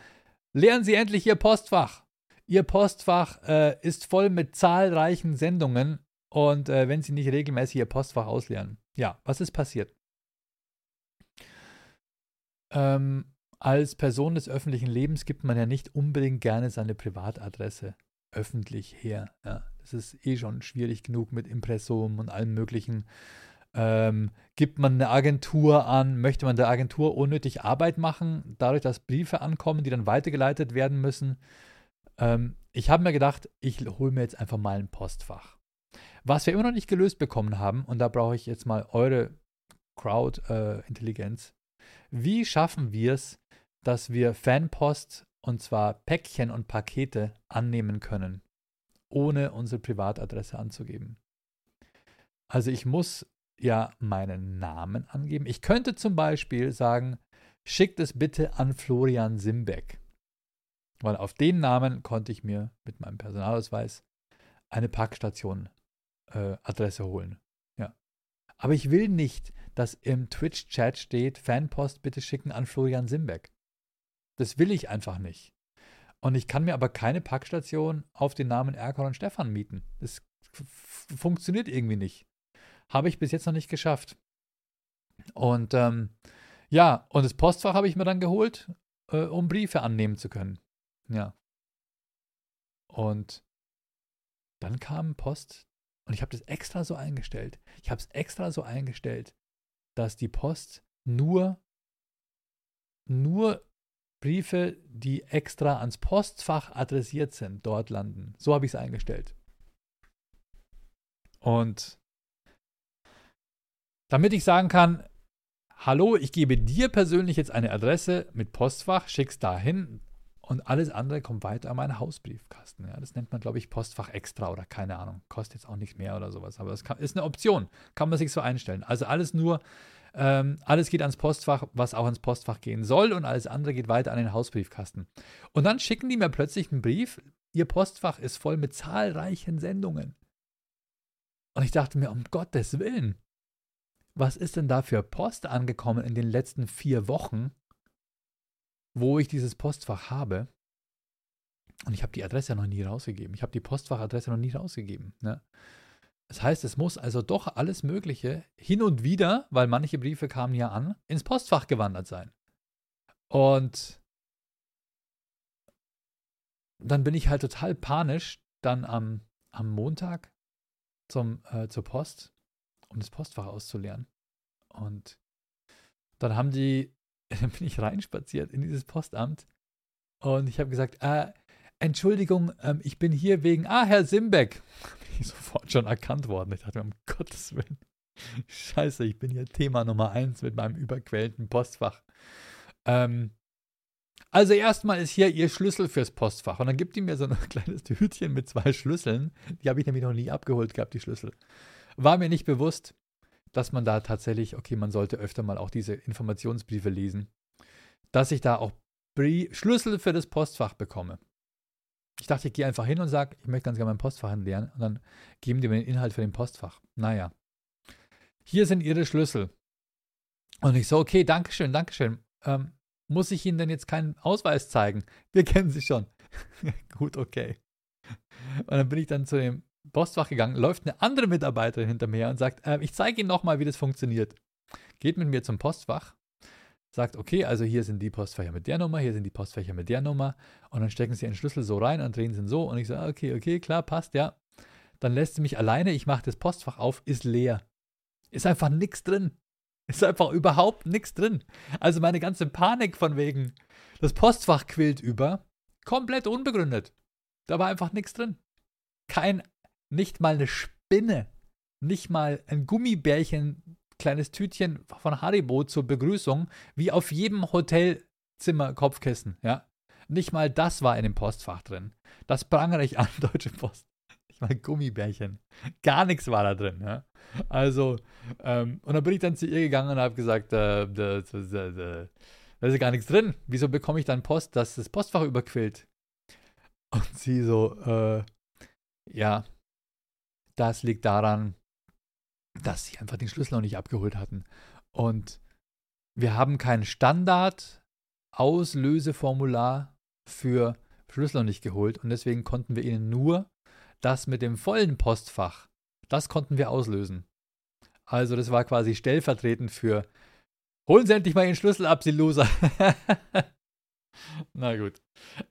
Leeren Sie endlich Ihr Postfach. Ihr Postfach äh, ist voll mit zahlreichen Sendungen und äh, wenn Sie nicht regelmäßig Ihr Postfach ausleeren. Ja, was ist passiert? Ähm, als Person des öffentlichen Lebens gibt man ja nicht unbedingt gerne seine Privatadresse öffentlich her. Ja. Das ist eh schon schwierig genug mit Impressum und allem Möglichen. Ähm, gibt man eine Agentur an, möchte man der Agentur unnötig Arbeit machen, dadurch, dass Briefe ankommen, die dann weitergeleitet werden müssen. Ähm, ich habe mir gedacht, ich hole mir jetzt einfach mal ein Postfach. Was wir immer noch nicht gelöst bekommen haben, und da brauche ich jetzt mal eure Crowd-Intelligenz. Äh, Wie schaffen wir es, dass wir Fanpost und zwar Päckchen und Pakete annehmen können? ohne unsere Privatadresse anzugeben. Also ich muss ja meinen Namen angeben. Ich könnte zum Beispiel sagen, schickt es bitte an Florian Simbeck. Weil auf den Namen konnte ich mir mit meinem Personalausweis eine Packstation-Adresse äh, holen. Ja. Aber ich will nicht, dass im Twitch-Chat steht, Fanpost bitte schicken an Florian Simbeck. Das will ich einfach nicht. Und ich kann mir aber keine Packstation auf den Namen Erkan und Stefan mieten. Das funktioniert irgendwie nicht. Habe ich bis jetzt noch nicht geschafft. Und ähm, ja, und das Postfach habe ich mir dann geholt, äh, um Briefe annehmen zu können. Ja. Und dann kam Post und ich habe das extra so eingestellt. Ich habe es extra so eingestellt, dass die Post nur, nur Briefe, die extra ans Postfach adressiert sind, dort landen. So habe ich es eingestellt. Und damit ich sagen kann, hallo, ich gebe dir persönlich jetzt eine Adresse mit Postfach, schick's dahin und alles andere kommt weiter an meinen Hausbriefkasten. Ja, das nennt man, glaube ich, Postfach extra oder keine Ahnung. Kostet jetzt auch nichts mehr oder sowas, aber das kann, ist eine Option. Kann man sich so einstellen. Also alles nur, ähm, alles geht ans Postfach, was auch ans Postfach gehen soll und alles andere geht weiter an den Hausbriefkasten. Und dann schicken die mir plötzlich einen Brief. Ihr Postfach ist voll mit zahlreichen Sendungen. Und ich dachte mir, um Gottes Willen, was ist denn da für Post angekommen in den letzten vier Wochen, wo ich dieses Postfach habe? Und ich habe die Adresse noch nie rausgegeben. Ich habe die Postfachadresse noch nie rausgegeben. Ne? Das heißt, es muss also doch alles Mögliche hin und wieder, weil manche Briefe kamen ja an, ins Postfach gewandert sein. Und dann bin ich halt total panisch dann am, am Montag zum, äh, zur Post um das Postfach auszuleeren. Und dann haben die, dann bin ich reinspaziert in dieses Postamt und ich habe gesagt, äh, Entschuldigung, ähm, ich bin hier wegen, ah, Herr Simbeck. Bin ich sofort schon erkannt worden. Ich dachte mir, um Gottes Willen, scheiße, ich bin hier Thema Nummer eins mit meinem überquellten Postfach. Ähm, also erstmal ist hier Ihr Schlüssel fürs Postfach. Und dann gibt die mir so ein kleines Tütchen mit zwei Schlüsseln. Die habe ich nämlich noch nie abgeholt gehabt, die Schlüssel. War mir nicht bewusst, dass man da tatsächlich, okay, man sollte öfter mal auch diese Informationsbriefe lesen, dass ich da auch Brie Schlüssel für das Postfach bekomme. Ich dachte, ich gehe einfach hin und sage, ich möchte ganz gerne mein Postfach lernen und dann geben die mir den Inhalt für den Postfach. Naja. Hier sind Ihre Schlüssel. Und ich so, okay, Dankeschön, Dankeschön. Ähm, muss ich Ihnen denn jetzt keinen Ausweis zeigen? Wir kennen Sie schon. Gut, okay. Und dann bin ich dann zu dem Postfach gegangen, läuft eine andere Mitarbeiterin hinter mir und sagt, äh, ich zeige Ihnen nochmal, wie das funktioniert. Geht mit mir zum Postfach, sagt, okay, also hier sind die Postfächer mit der Nummer, hier sind die Postfächer mit der Nummer und dann stecken Sie Ihren Schlüssel so rein und drehen Sie ihn so und ich sage, okay, okay, klar, passt, ja. Dann lässt sie mich alleine, ich mache das Postfach auf, ist leer. Ist einfach nichts drin. Ist einfach überhaupt nichts drin. Also meine ganze Panik von wegen, das Postfach quillt über, komplett unbegründet. Da war einfach nichts drin. Kein nicht mal eine Spinne, nicht mal ein Gummibärchen, kleines Tütchen von Haribo zur Begrüßung, wie auf jedem Hotelzimmer Kopfkissen, ja. Nicht mal das war in dem Postfach drin. Das prangere ich an, Deutsche Post. Nicht mal Gummibärchen. Gar nichts war da drin, ja. Also, ähm, und dann bin ich dann zu ihr gegangen und habe gesagt, äh, da, da, ist gar nichts drin. Wieso bekomme ich dann Post, dass das Postfach überquillt? Und sie so, äh, ja, das liegt daran, dass sie einfach den Schlüssel noch nicht abgeholt hatten. Und wir haben kein Standard-Auslöseformular für Schlüssel noch nicht geholt und deswegen konnten wir ihnen nur das mit dem vollen Postfach, das konnten wir auslösen. Also das war quasi stellvertretend für Holen Sie endlich mal Ihren Schlüssel ab, Sie Loser. Na gut.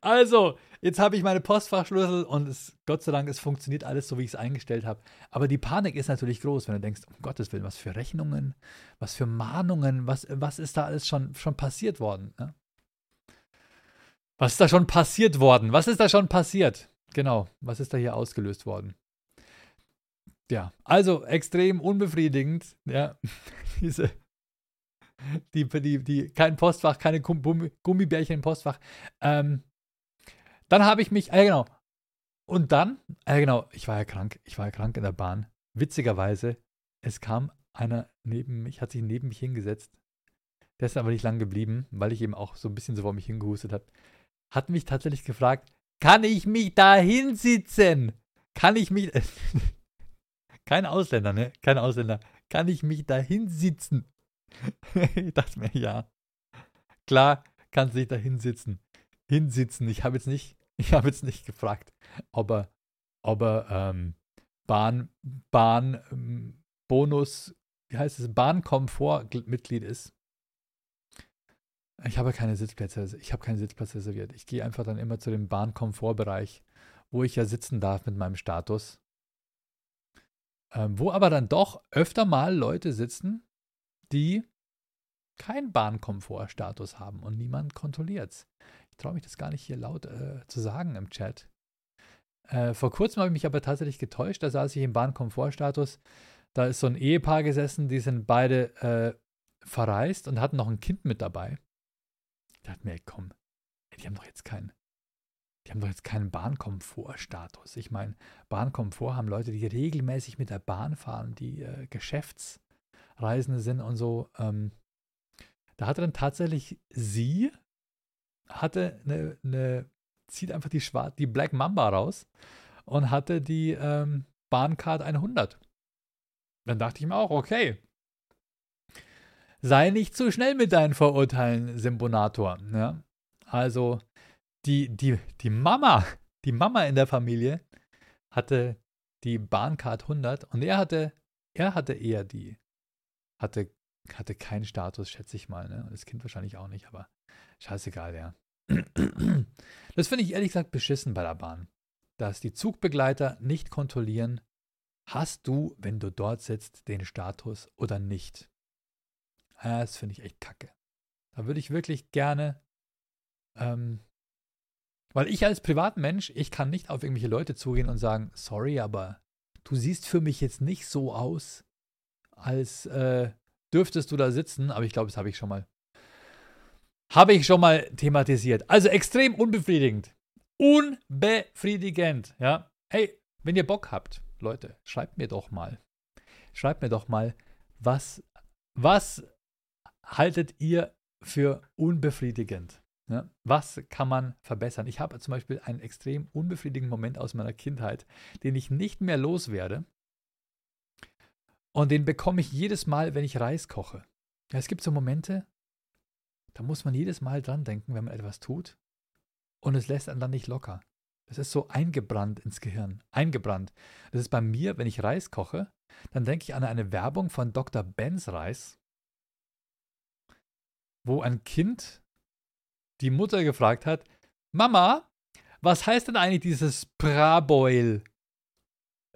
Also, jetzt habe ich meine Postfachschlüssel und es, Gott sei Dank, es funktioniert alles so, wie ich es eingestellt habe. Aber die Panik ist natürlich groß, wenn du denkst, um Gottes Willen, was für Rechnungen, was für Mahnungen, was, was ist da alles schon, schon passiert worden? Ne? Was ist da schon passiert worden? Was ist da schon passiert? Genau, was ist da hier ausgelöst worden? Ja, also extrem unbefriedigend, ja, diese die, die, die, kein Postfach, keine Gummibärchen im Postfach. Ähm, dann habe ich mich, äh, genau. Und dann, äh, genau, ich war ja krank, ich war ja krank in der Bahn. Witzigerweise, es kam einer neben mich, hat sich neben mich hingesetzt. Der ist aber nicht lang geblieben, weil ich eben auch so ein bisschen so vor mich hingehustet habe. Hat mich tatsächlich gefragt, kann ich mich da hinsitzen? Kann ich mich. Kein Ausländer, ne? Kein Ausländer. Kann ich mich da hinsitzen? ich dachte mir, ja. Klar, kannst du dich da hinsitzen. Hinsitzen. Ich habe jetzt nicht, ich habe jetzt nicht gefragt, ob er, ob er ähm, Bahn, Bahn, ähm, Bonus, wie heißt es, Bahnkomfort-Mitglied ist. Ich habe keine Sitzplätze, ich habe keinen Sitzplatz reserviert. Ich gehe einfach dann immer zu dem Bahnkomfortbereich, wo ich ja sitzen darf mit meinem Status. Ähm, wo aber dann doch öfter mal Leute sitzen, die keinen Bahnkomfortstatus haben und niemand kontrolliert es. Ich traue mich das gar nicht hier laut äh, zu sagen im Chat. Äh, vor kurzem habe ich mich aber tatsächlich getäuscht. Da saß ich im Bahnkomfortstatus. Da ist so ein Ehepaar gesessen, die sind beide äh, verreist und hatten noch ein Kind mit dabei. Ich dachte mir, komm, die haben doch jetzt keinen, die haben doch jetzt keinen Bahnkomfortstatus. Ich meine, Bahnkomfort haben Leute, die regelmäßig mit der Bahn fahren, die äh, Geschäftsreisende sind und so. Ähm, da hatte dann tatsächlich sie, hatte eine, eine zieht einfach die, Schwar die Black Mamba raus und hatte die ähm, Bahncard 100. Dann dachte ich mir auch, okay, sei nicht zu schnell mit deinen Vorurteilen, Simbonator. Ja? Also die, die, die Mama, die Mama in der Familie hatte die Bahncard 100 und er hatte, er hatte eher die, hatte, hatte keinen Status, schätze ich mal, ne? Und das Kind wahrscheinlich auch nicht, aber scheißegal, ja. Das finde ich ehrlich gesagt beschissen bei der Bahn, dass die Zugbegleiter nicht kontrollieren, hast du, wenn du dort sitzt, den Status oder nicht. Das finde ich echt kacke. Da würde ich wirklich gerne, ähm, weil ich als Privatmensch, ich kann nicht auf irgendwelche Leute zugehen und sagen, sorry, aber du siehst für mich jetzt nicht so aus, als äh, dürftest du da sitzen, aber ich glaube, das habe ich schon mal habe ich schon mal thematisiert. Also extrem unbefriedigend. Unbefriedigend, ja. Hey, wenn ihr Bock habt, Leute, schreibt mir doch mal. Schreibt mir doch mal, was, was haltet ihr für unbefriedigend? Ja? Was kann man verbessern? Ich habe zum Beispiel einen extrem unbefriedigenden Moment aus meiner Kindheit, den ich nicht mehr loswerde. Und den bekomme ich jedes Mal, wenn ich Reis koche. Ja, es gibt so Momente, da muss man jedes Mal dran denken, wenn man etwas tut. Und es lässt einen dann nicht locker. Das ist so eingebrannt ins Gehirn. Eingebrannt. Das ist bei mir, wenn ich Reis koche, dann denke ich an eine Werbung von Dr. Benz Reis, wo ein Kind die Mutter gefragt hat: Mama, was heißt denn eigentlich dieses Praboil?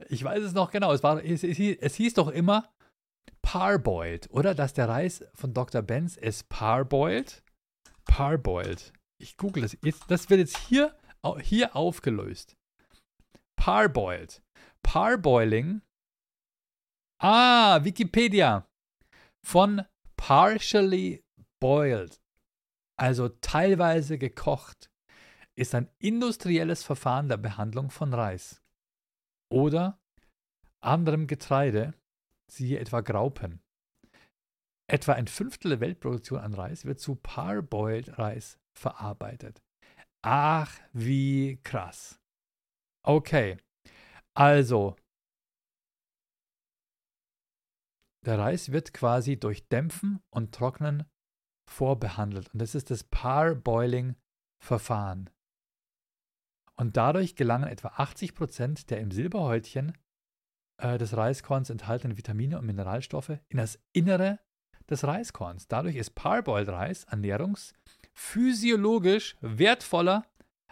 Ich weiß es noch genau. Es, war, es, es, es hieß doch immer parboiled, oder? Dass der Reis von Dr. Benz ist parboiled. Parboiled. Ich google das. Jetzt, das wird jetzt hier, hier aufgelöst. Parboiled. Parboiling. Ah, Wikipedia. Von partially boiled. Also teilweise gekocht. Ist ein industrielles Verfahren der Behandlung von Reis. Oder anderem Getreide siehe etwa Graupen. Etwa ein Fünftel der Weltproduktion an Reis wird zu Parboiled Reis verarbeitet. Ach, wie krass. Okay, also der Reis wird quasi durch Dämpfen und Trocknen vorbehandelt. Und das ist das Parboiling-Verfahren. Und dadurch gelangen etwa 80 Prozent der im Silberhäutchen äh, des Reiskorns enthaltenen Vitamine und Mineralstoffe in das Innere des Reiskorns. Dadurch ist Parboiled Reis ernährungsphysiologisch wertvoller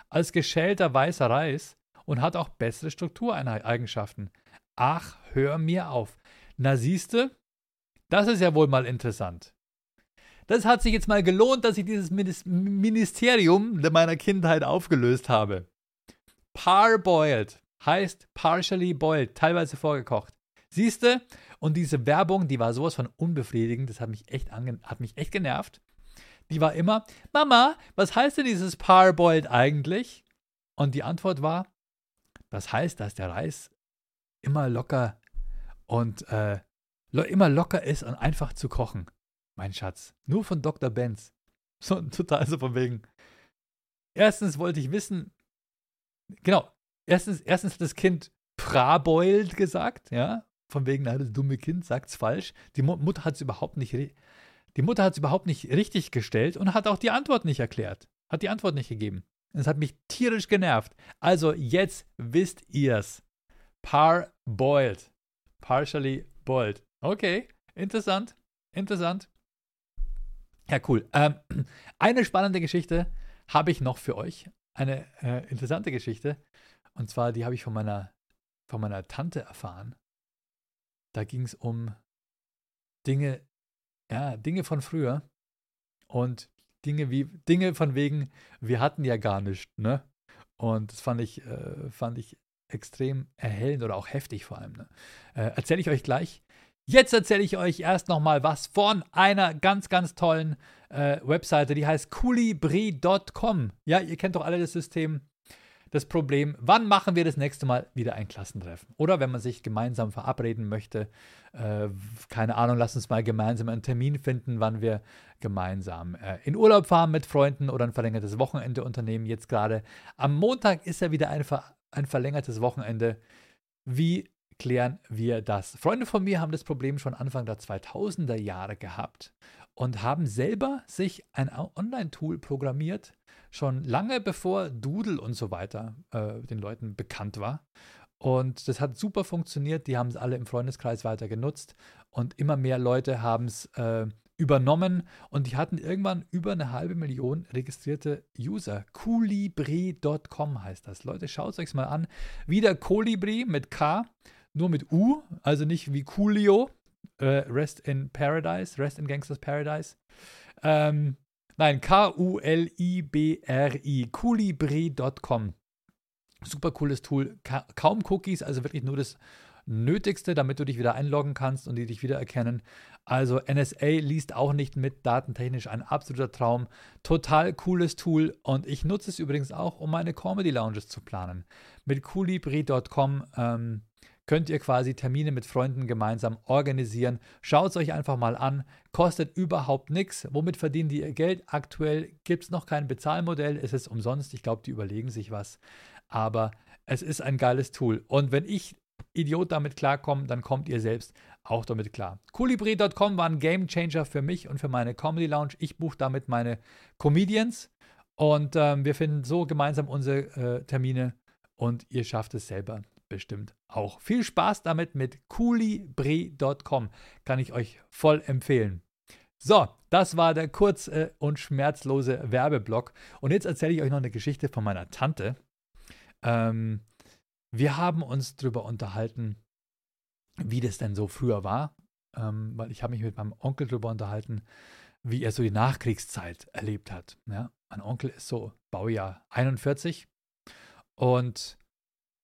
als geschälter weißer Reis und hat auch bessere Struktureigenschaften. Ach, hör mir auf. Na siehste, das ist ja wohl mal interessant. Das hat sich jetzt mal gelohnt, dass ich dieses Ministerium meiner Kindheit aufgelöst habe. Parboiled heißt partially boiled, teilweise vorgekocht. Siehste? Und diese Werbung, die war sowas von unbefriedigend, das hat mich echt, hat mich echt genervt. Die war immer, Mama, was heißt denn dieses parboiled eigentlich? Und die Antwort war, das heißt, dass der Reis immer locker und äh, immer locker ist und einfach zu kochen. Mein Schatz, nur von Dr. Benz. So total so von wegen. Erstens wollte ich wissen, genau, erstens, erstens hat das Kind praboiled gesagt, ja, von wegen, na, das dumme Kind sagt's falsch. Die Mutter hat es überhaupt nicht, die Mutter hat es überhaupt nicht richtig gestellt und hat auch die Antwort nicht erklärt, hat die Antwort nicht gegeben. Das hat mich tierisch genervt. Also jetzt wisst ihr's. Parboiled. Partially boiled. Okay, interessant, interessant. Ja, cool. Ähm, eine spannende Geschichte habe ich noch für euch. Eine äh, interessante Geschichte. Und zwar, die habe ich von meiner, von meiner Tante erfahren. Da ging es um Dinge, ja, Dinge von früher. Und Dinge wie, Dinge von wegen, wir hatten ja gar nichts, ne? Und das fand ich, äh, fand ich extrem erhellend oder auch heftig vor allem. Ne? Äh, erzähle ich euch gleich. Jetzt erzähle ich euch erst nochmal was von einer ganz, ganz tollen äh, Webseite, die heißt Colibri.com. Ja, ihr kennt doch alle das System das Problem, wann machen wir das nächste Mal wieder ein Klassentreffen? Oder wenn man sich gemeinsam verabreden möchte, äh, keine Ahnung, lass uns mal gemeinsam einen Termin finden, wann wir gemeinsam äh, in Urlaub fahren mit Freunden oder ein verlängertes Wochenende unternehmen. Jetzt gerade am Montag ist ja wieder ein, ein verlängertes Wochenende. Wie klären wir das? Freunde von mir haben das Problem schon Anfang der 2000er Jahre gehabt und haben selber sich ein Online-Tool programmiert, schon lange bevor Doodle und so weiter äh, den Leuten bekannt war. Und das hat super funktioniert. Die haben es alle im Freundeskreis weiter genutzt und immer mehr Leute haben es äh, übernommen und die hatten irgendwann über eine halbe Million registrierte User. Colibri.com heißt das. Leute, schaut es euch mal an. Wieder Colibri mit K, nur mit U, also nicht wie Coolio. Äh, Rest in Paradise, Rest in Gangsters Paradise. Ähm, Nein, K-U-L-I-B-R-I. Kulibri.com. Super cooles Tool. Ka kaum Cookies, also wirklich nur das Nötigste, damit du dich wieder einloggen kannst und die dich wieder erkennen. Also NSA liest auch nicht mit, datentechnisch ein absoluter Traum. Total cooles Tool und ich nutze es übrigens auch, um meine Comedy Lounges zu planen. Mit Kulibri.com ähm, könnt ihr quasi Termine mit Freunden gemeinsam organisieren. Schaut es euch einfach mal an. Kostet überhaupt nichts. Womit verdienen die ihr Geld? Aktuell gibt es noch kein Bezahlmodell. Es ist umsonst. Ich glaube, die überlegen sich was. Aber es ist ein geiles Tool. Und wenn ich Idiot damit klarkomme, dann kommt ihr selbst auch damit klar. Colibri.com war ein Game Changer für mich und für meine Comedy Lounge. Ich buche damit meine Comedians und ähm, wir finden so gemeinsam unsere äh, Termine und ihr schafft es selber bestimmt auch. Viel Spaß damit mit coolibri.com. Kann ich euch voll empfehlen. So, das war der kurz äh, und schmerzlose Werbeblock. Und jetzt erzähle ich euch noch eine Geschichte von meiner Tante. Ähm, wir haben uns darüber unterhalten, wie das denn so früher war. Ähm, weil ich habe mich mit meinem Onkel darüber unterhalten, wie er so die Nachkriegszeit erlebt hat. Ja? Mein Onkel ist so Baujahr 41 und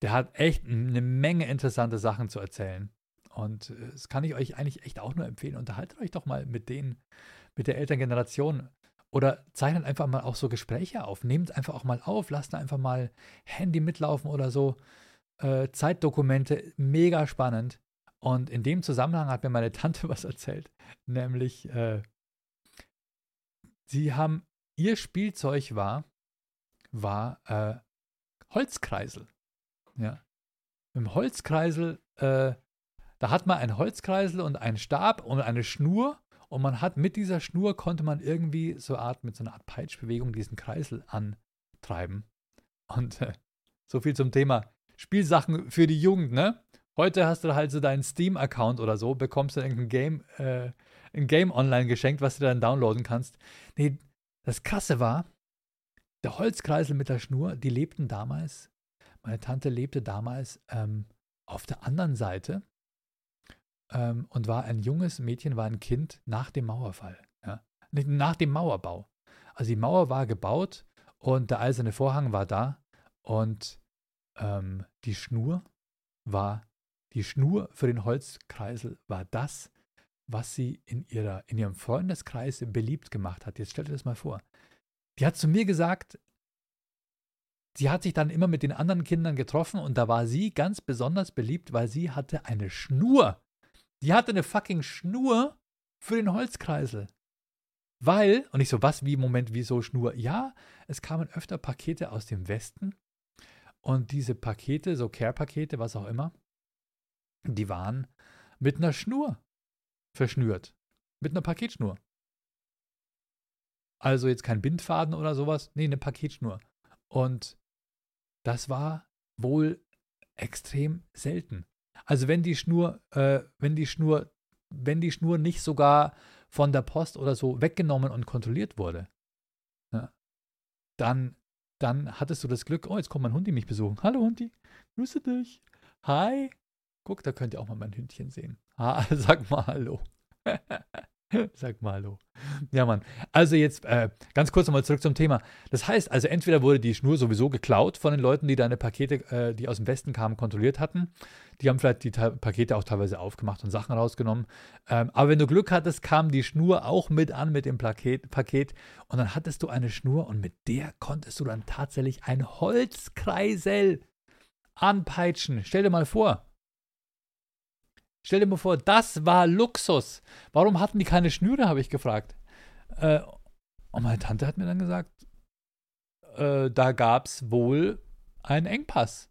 der hat echt eine Menge interessante Sachen zu erzählen. Und äh, das kann ich euch eigentlich echt auch nur empfehlen. Unterhaltet euch doch mal mit denen, mit der Elterngeneration. Oder zeichnet einfach mal auch so Gespräche auf. Nehmt einfach auch mal auf. Lasst einfach mal Handy mitlaufen oder so. Äh, Zeitdokumente, mega spannend. Und in dem Zusammenhang hat mir meine Tante was erzählt. Nämlich, äh, sie haben, ihr Spielzeug war, war äh, Holzkreisel. Ja. Im Holzkreisel, äh, da hat man einen Holzkreisel und einen Stab und eine Schnur und man hat mit dieser Schnur konnte man irgendwie so Art mit so einer Art Peitschbewegung diesen Kreisel antreiben. Und äh, so viel zum Thema Spielsachen für die Jugend, ne? Heute hast du halt so deinen Steam-Account oder so, bekommst du irgendein Game, äh, ein Game online geschenkt, was du dann downloaden kannst. Nee, das Krasse war, der Holzkreisel mit der Schnur, die lebten damals meine Tante lebte damals ähm, auf der anderen Seite ähm, und war ein junges Mädchen, war ein Kind nach dem Mauerfall. Ja? Nach dem Mauerbau. Also die Mauer war gebaut und der eiserne Vorhang war da und ähm, die Schnur war, die Schnur für den Holzkreisel war das, was sie in, ihrer, in ihrem Freundeskreis beliebt gemacht hat. Jetzt stellt euch das mal vor. Die hat zu mir gesagt, sie hat sich dann immer mit den anderen Kindern getroffen und da war sie ganz besonders beliebt, weil sie hatte eine Schnur. Die hatte eine fucking Schnur für den Holzkreisel. Weil, und ich so, was, wie, Moment, wieso Schnur? Ja, es kamen öfter Pakete aus dem Westen und diese Pakete, so Care-Pakete, was auch immer, die waren mit einer Schnur verschnürt. Mit einer Paketschnur. Also jetzt kein Bindfaden oder sowas, nee, eine Paketschnur. Und das war wohl extrem selten. Also wenn die Schnur, äh, wenn die Schnur, wenn die Schnur nicht sogar von der Post oder so weggenommen und kontrolliert wurde, ja, dann, dann hattest du das Glück, oh, jetzt kommt mein Hundi mich besuchen. Hallo Hundi, grüße dich. Hi. Guck, da könnt ihr auch mal mein Hündchen sehen. Ha, sag mal Hallo. Sag mal hallo. Ja, Mann. Also jetzt äh, ganz kurz nochmal zurück zum Thema. Das heißt also, entweder wurde die Schnur sowieso geklaut von den Leuten, die deine Pakete, äh, die aus dem Westen kamen, kontrolliert hatten. Die haben vielleicht die Pakete auch teilweise aufgemacht und Sachen rausgenommen. Ähm, aber wenn du Glück hattest, kam die Schnur auch mit an mit dem Paket, Paket und dann hattest du eine Schnur und mit der konntest du dann tatsächlich ein Holzkreisel anpeitschen. Stell dir mal vor, Stell dir mal vor, das war Luxus. Warum hatten die keine Schnüre, habe ich gefragt. Äh, und meine Tante hat mir dann gesagt, äh, da gab es wohl einen Engpass.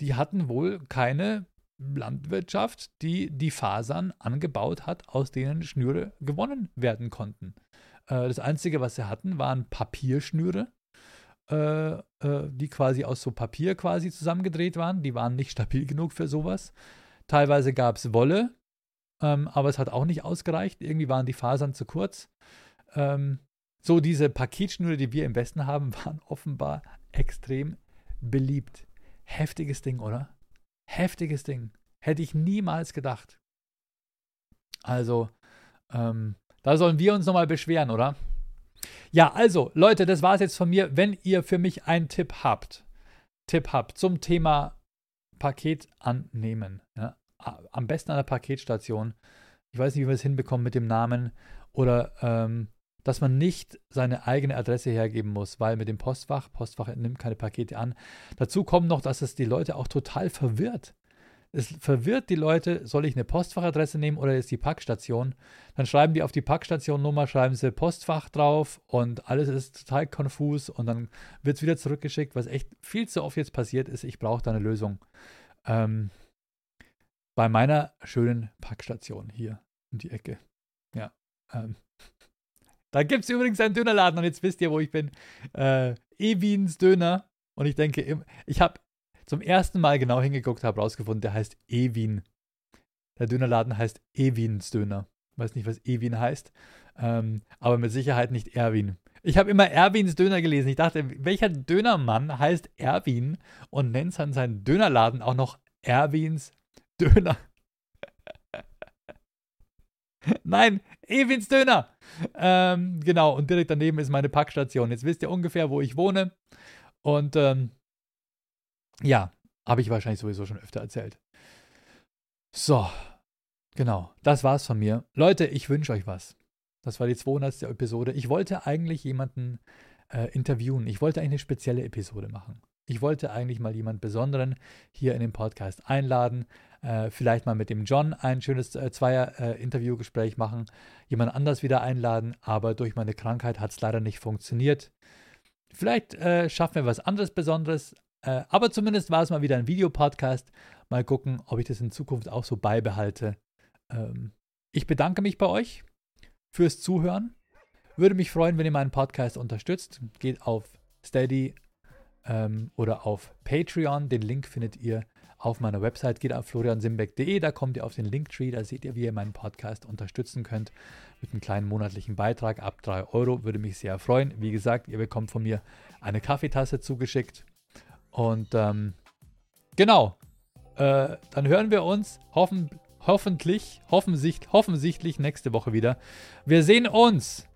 Die hatten wohl keine Landwirtschaft, die die Fasern angebaut hat, aus denen Schnüre gewonnen werden konnten. Äh, das Einzige, was sie hatten, waren Papierschnüre, äh, äh, die quasi aus so Papier quasi zusammengedreht waren. Die waren nicht stabil genug für sowas. Teilweise gab es Wolle, ähm, aber es hat auch nicht ausgereicht. Irgendwie waren die Fasern zu kurz. Ähm, so diese Paketschnüre, die wir im Westen haben, waren offenbar extrem beliebt. Heftiges Ding, oder? Heftiges Ding. Hätte ich niemals gedacht. Also, ähm, da sollen wir uns nochmal beschweren, oder? Ja, also, Leute, das war es jetzt von mir. Wenn ihr für mich einen Tipp habt, Tipp habt zum Thema Paket annehmen. Ja? Am besten an der Paketstation. Ich weiß nicht, wie wir es hinbekommen mit dem Namen. Oder ähm, dass man nicht seine eigene Adresse hergeben muss, weil mit dem Postfach, Postfach nimmt keine Pakete an. Dazu kommt noch, dass es die Leute auch total verwirrt. Es verwirrt die Leute, soll ich eine Postfachadresse nehmen oder ist die Packstation? Dann schreiben die auf die Packstationnummer, schreiben sie Postfach drauf und alles ist total konfus und dann wird es wieder zurückgeschickt, was echt viel zu oft jetzt passiert ist. Ich brauche da eine Lösung. Ähm, bei meiner schönen Packstation hier um die Ecke. Ja. Ähm, da gibt es übrigens einen Dönerladen und jetzt wisst ihr, wo ich bin. Äh, Ewins Döner. Und ich denke, ich habe zum ersten Mal genau hingeguckt, habe rausgefunden, der heißt Ewin. Der Dönerladen heißt Ewins Döner. Weiß nicht, was Ewin heißt, ähm, aber mit Sicherheit nicht Erwin. Ich habe immer Erwins Döner gelesen. Ich dachte, welcher Dönermann heißt Erwin und nennt dann seinen Dönerladen auch noch Erwins Döner? Nein, Ewins Döner. Ähm, genau, und direkt daneben ist meine Packstation. Jetzt wisst ihr ungefähr, wo ich wohne. Und ähm, ja, habe ich wahrscheinlich sowieso schon öfter erzählt. So, genau, das war's von mir. Leute, ich wünsche euch was. Das war die 200. Episode. Ich wollte eigentlich jemanden äh, interviewen. Ich wollte eigentlich eine spezielle Episode machen. Ich wollte eigentlich mal jemand Besonderen hier in den Podcast einladen. Äh, vielleicht mal mit dem John ein schönes äh, Zweier-Interviewgespräch äh, machen. Jemand anders wieder einladen. Aber durch meine Krankheit hat es leider nicht funktioniert. Vielleicht äh, schaffen wir was anderes Besonderes. Äh, aber zumindest war es mal wieder ein Videopodcast. Mal gucken, ob ich das in Zukunft auch so beibehalte. Ähm, ich bedanke mich bei euch fürs Zuhören. Würde mich freuen, wenn ihr meinen Podcast unterstützt. Geht auf Steady ähm, oder auf Patreon. Den Link findet ihr auf meiner Website. Geht auf floriansimbeck.de, da kommt ihr auf den Linktree, da seht ihr, wie ihr meinen Podcast unterstützen könnt. Mit einem kleinen monatlichen Beitrag ab 3 Euro. Würde mich sehr freuen. Wie gesagt, ihr bekommt von mir eine Kaffeetasse zugeschickt. Und ähm, genau, äh, dann hören wir uns hoffen, hoffentlich, hoffensicht, offensichtlich nächste Woche wieder. Wir sehen uns.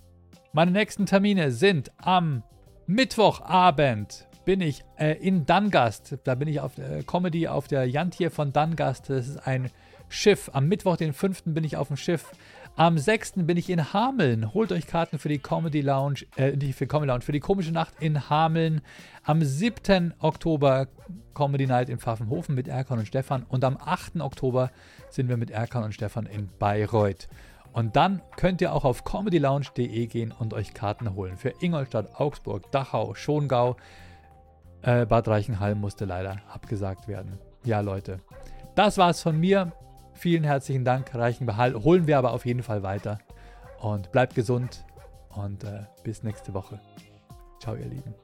Meine nächsten Termine sind am Mittwochabend bin ich äh, in Dangast. Da bin ich auf äh, Comedy auf der Jantier von Dangast. Das ist ein Schiff. Am Mittwoch, den 5. bin ich auf dem Schiff. Am 6. bin ich in Hameln. Holt euch Karten für die Comedy Lounge, äh, nicht für Comedy Lounge, für die komische Nacht in Hameln. Am 7. Oktober Comedy Night in Pfaffenhofen mit Erkan und Stefan. Und am 8. Oktober sind wir mit Erkan und Stefan in Bayreuth. Und dann könnt ihr auch auf comedylounge.de gehen und euch Karten holen. Für Ingolstadt, Augsburg, Dachau, Schongau. Äh, Bad Reichenhall musste leider abgesagt werden. Ja, Leute. Das war's von mir. Vielen herzlichen Dank, Reichenbehall. Holen wir aber auf jeden Fall weiter. Und bleibt gesund und äh, bis nächste Woche. Ciao, ihr Lieben.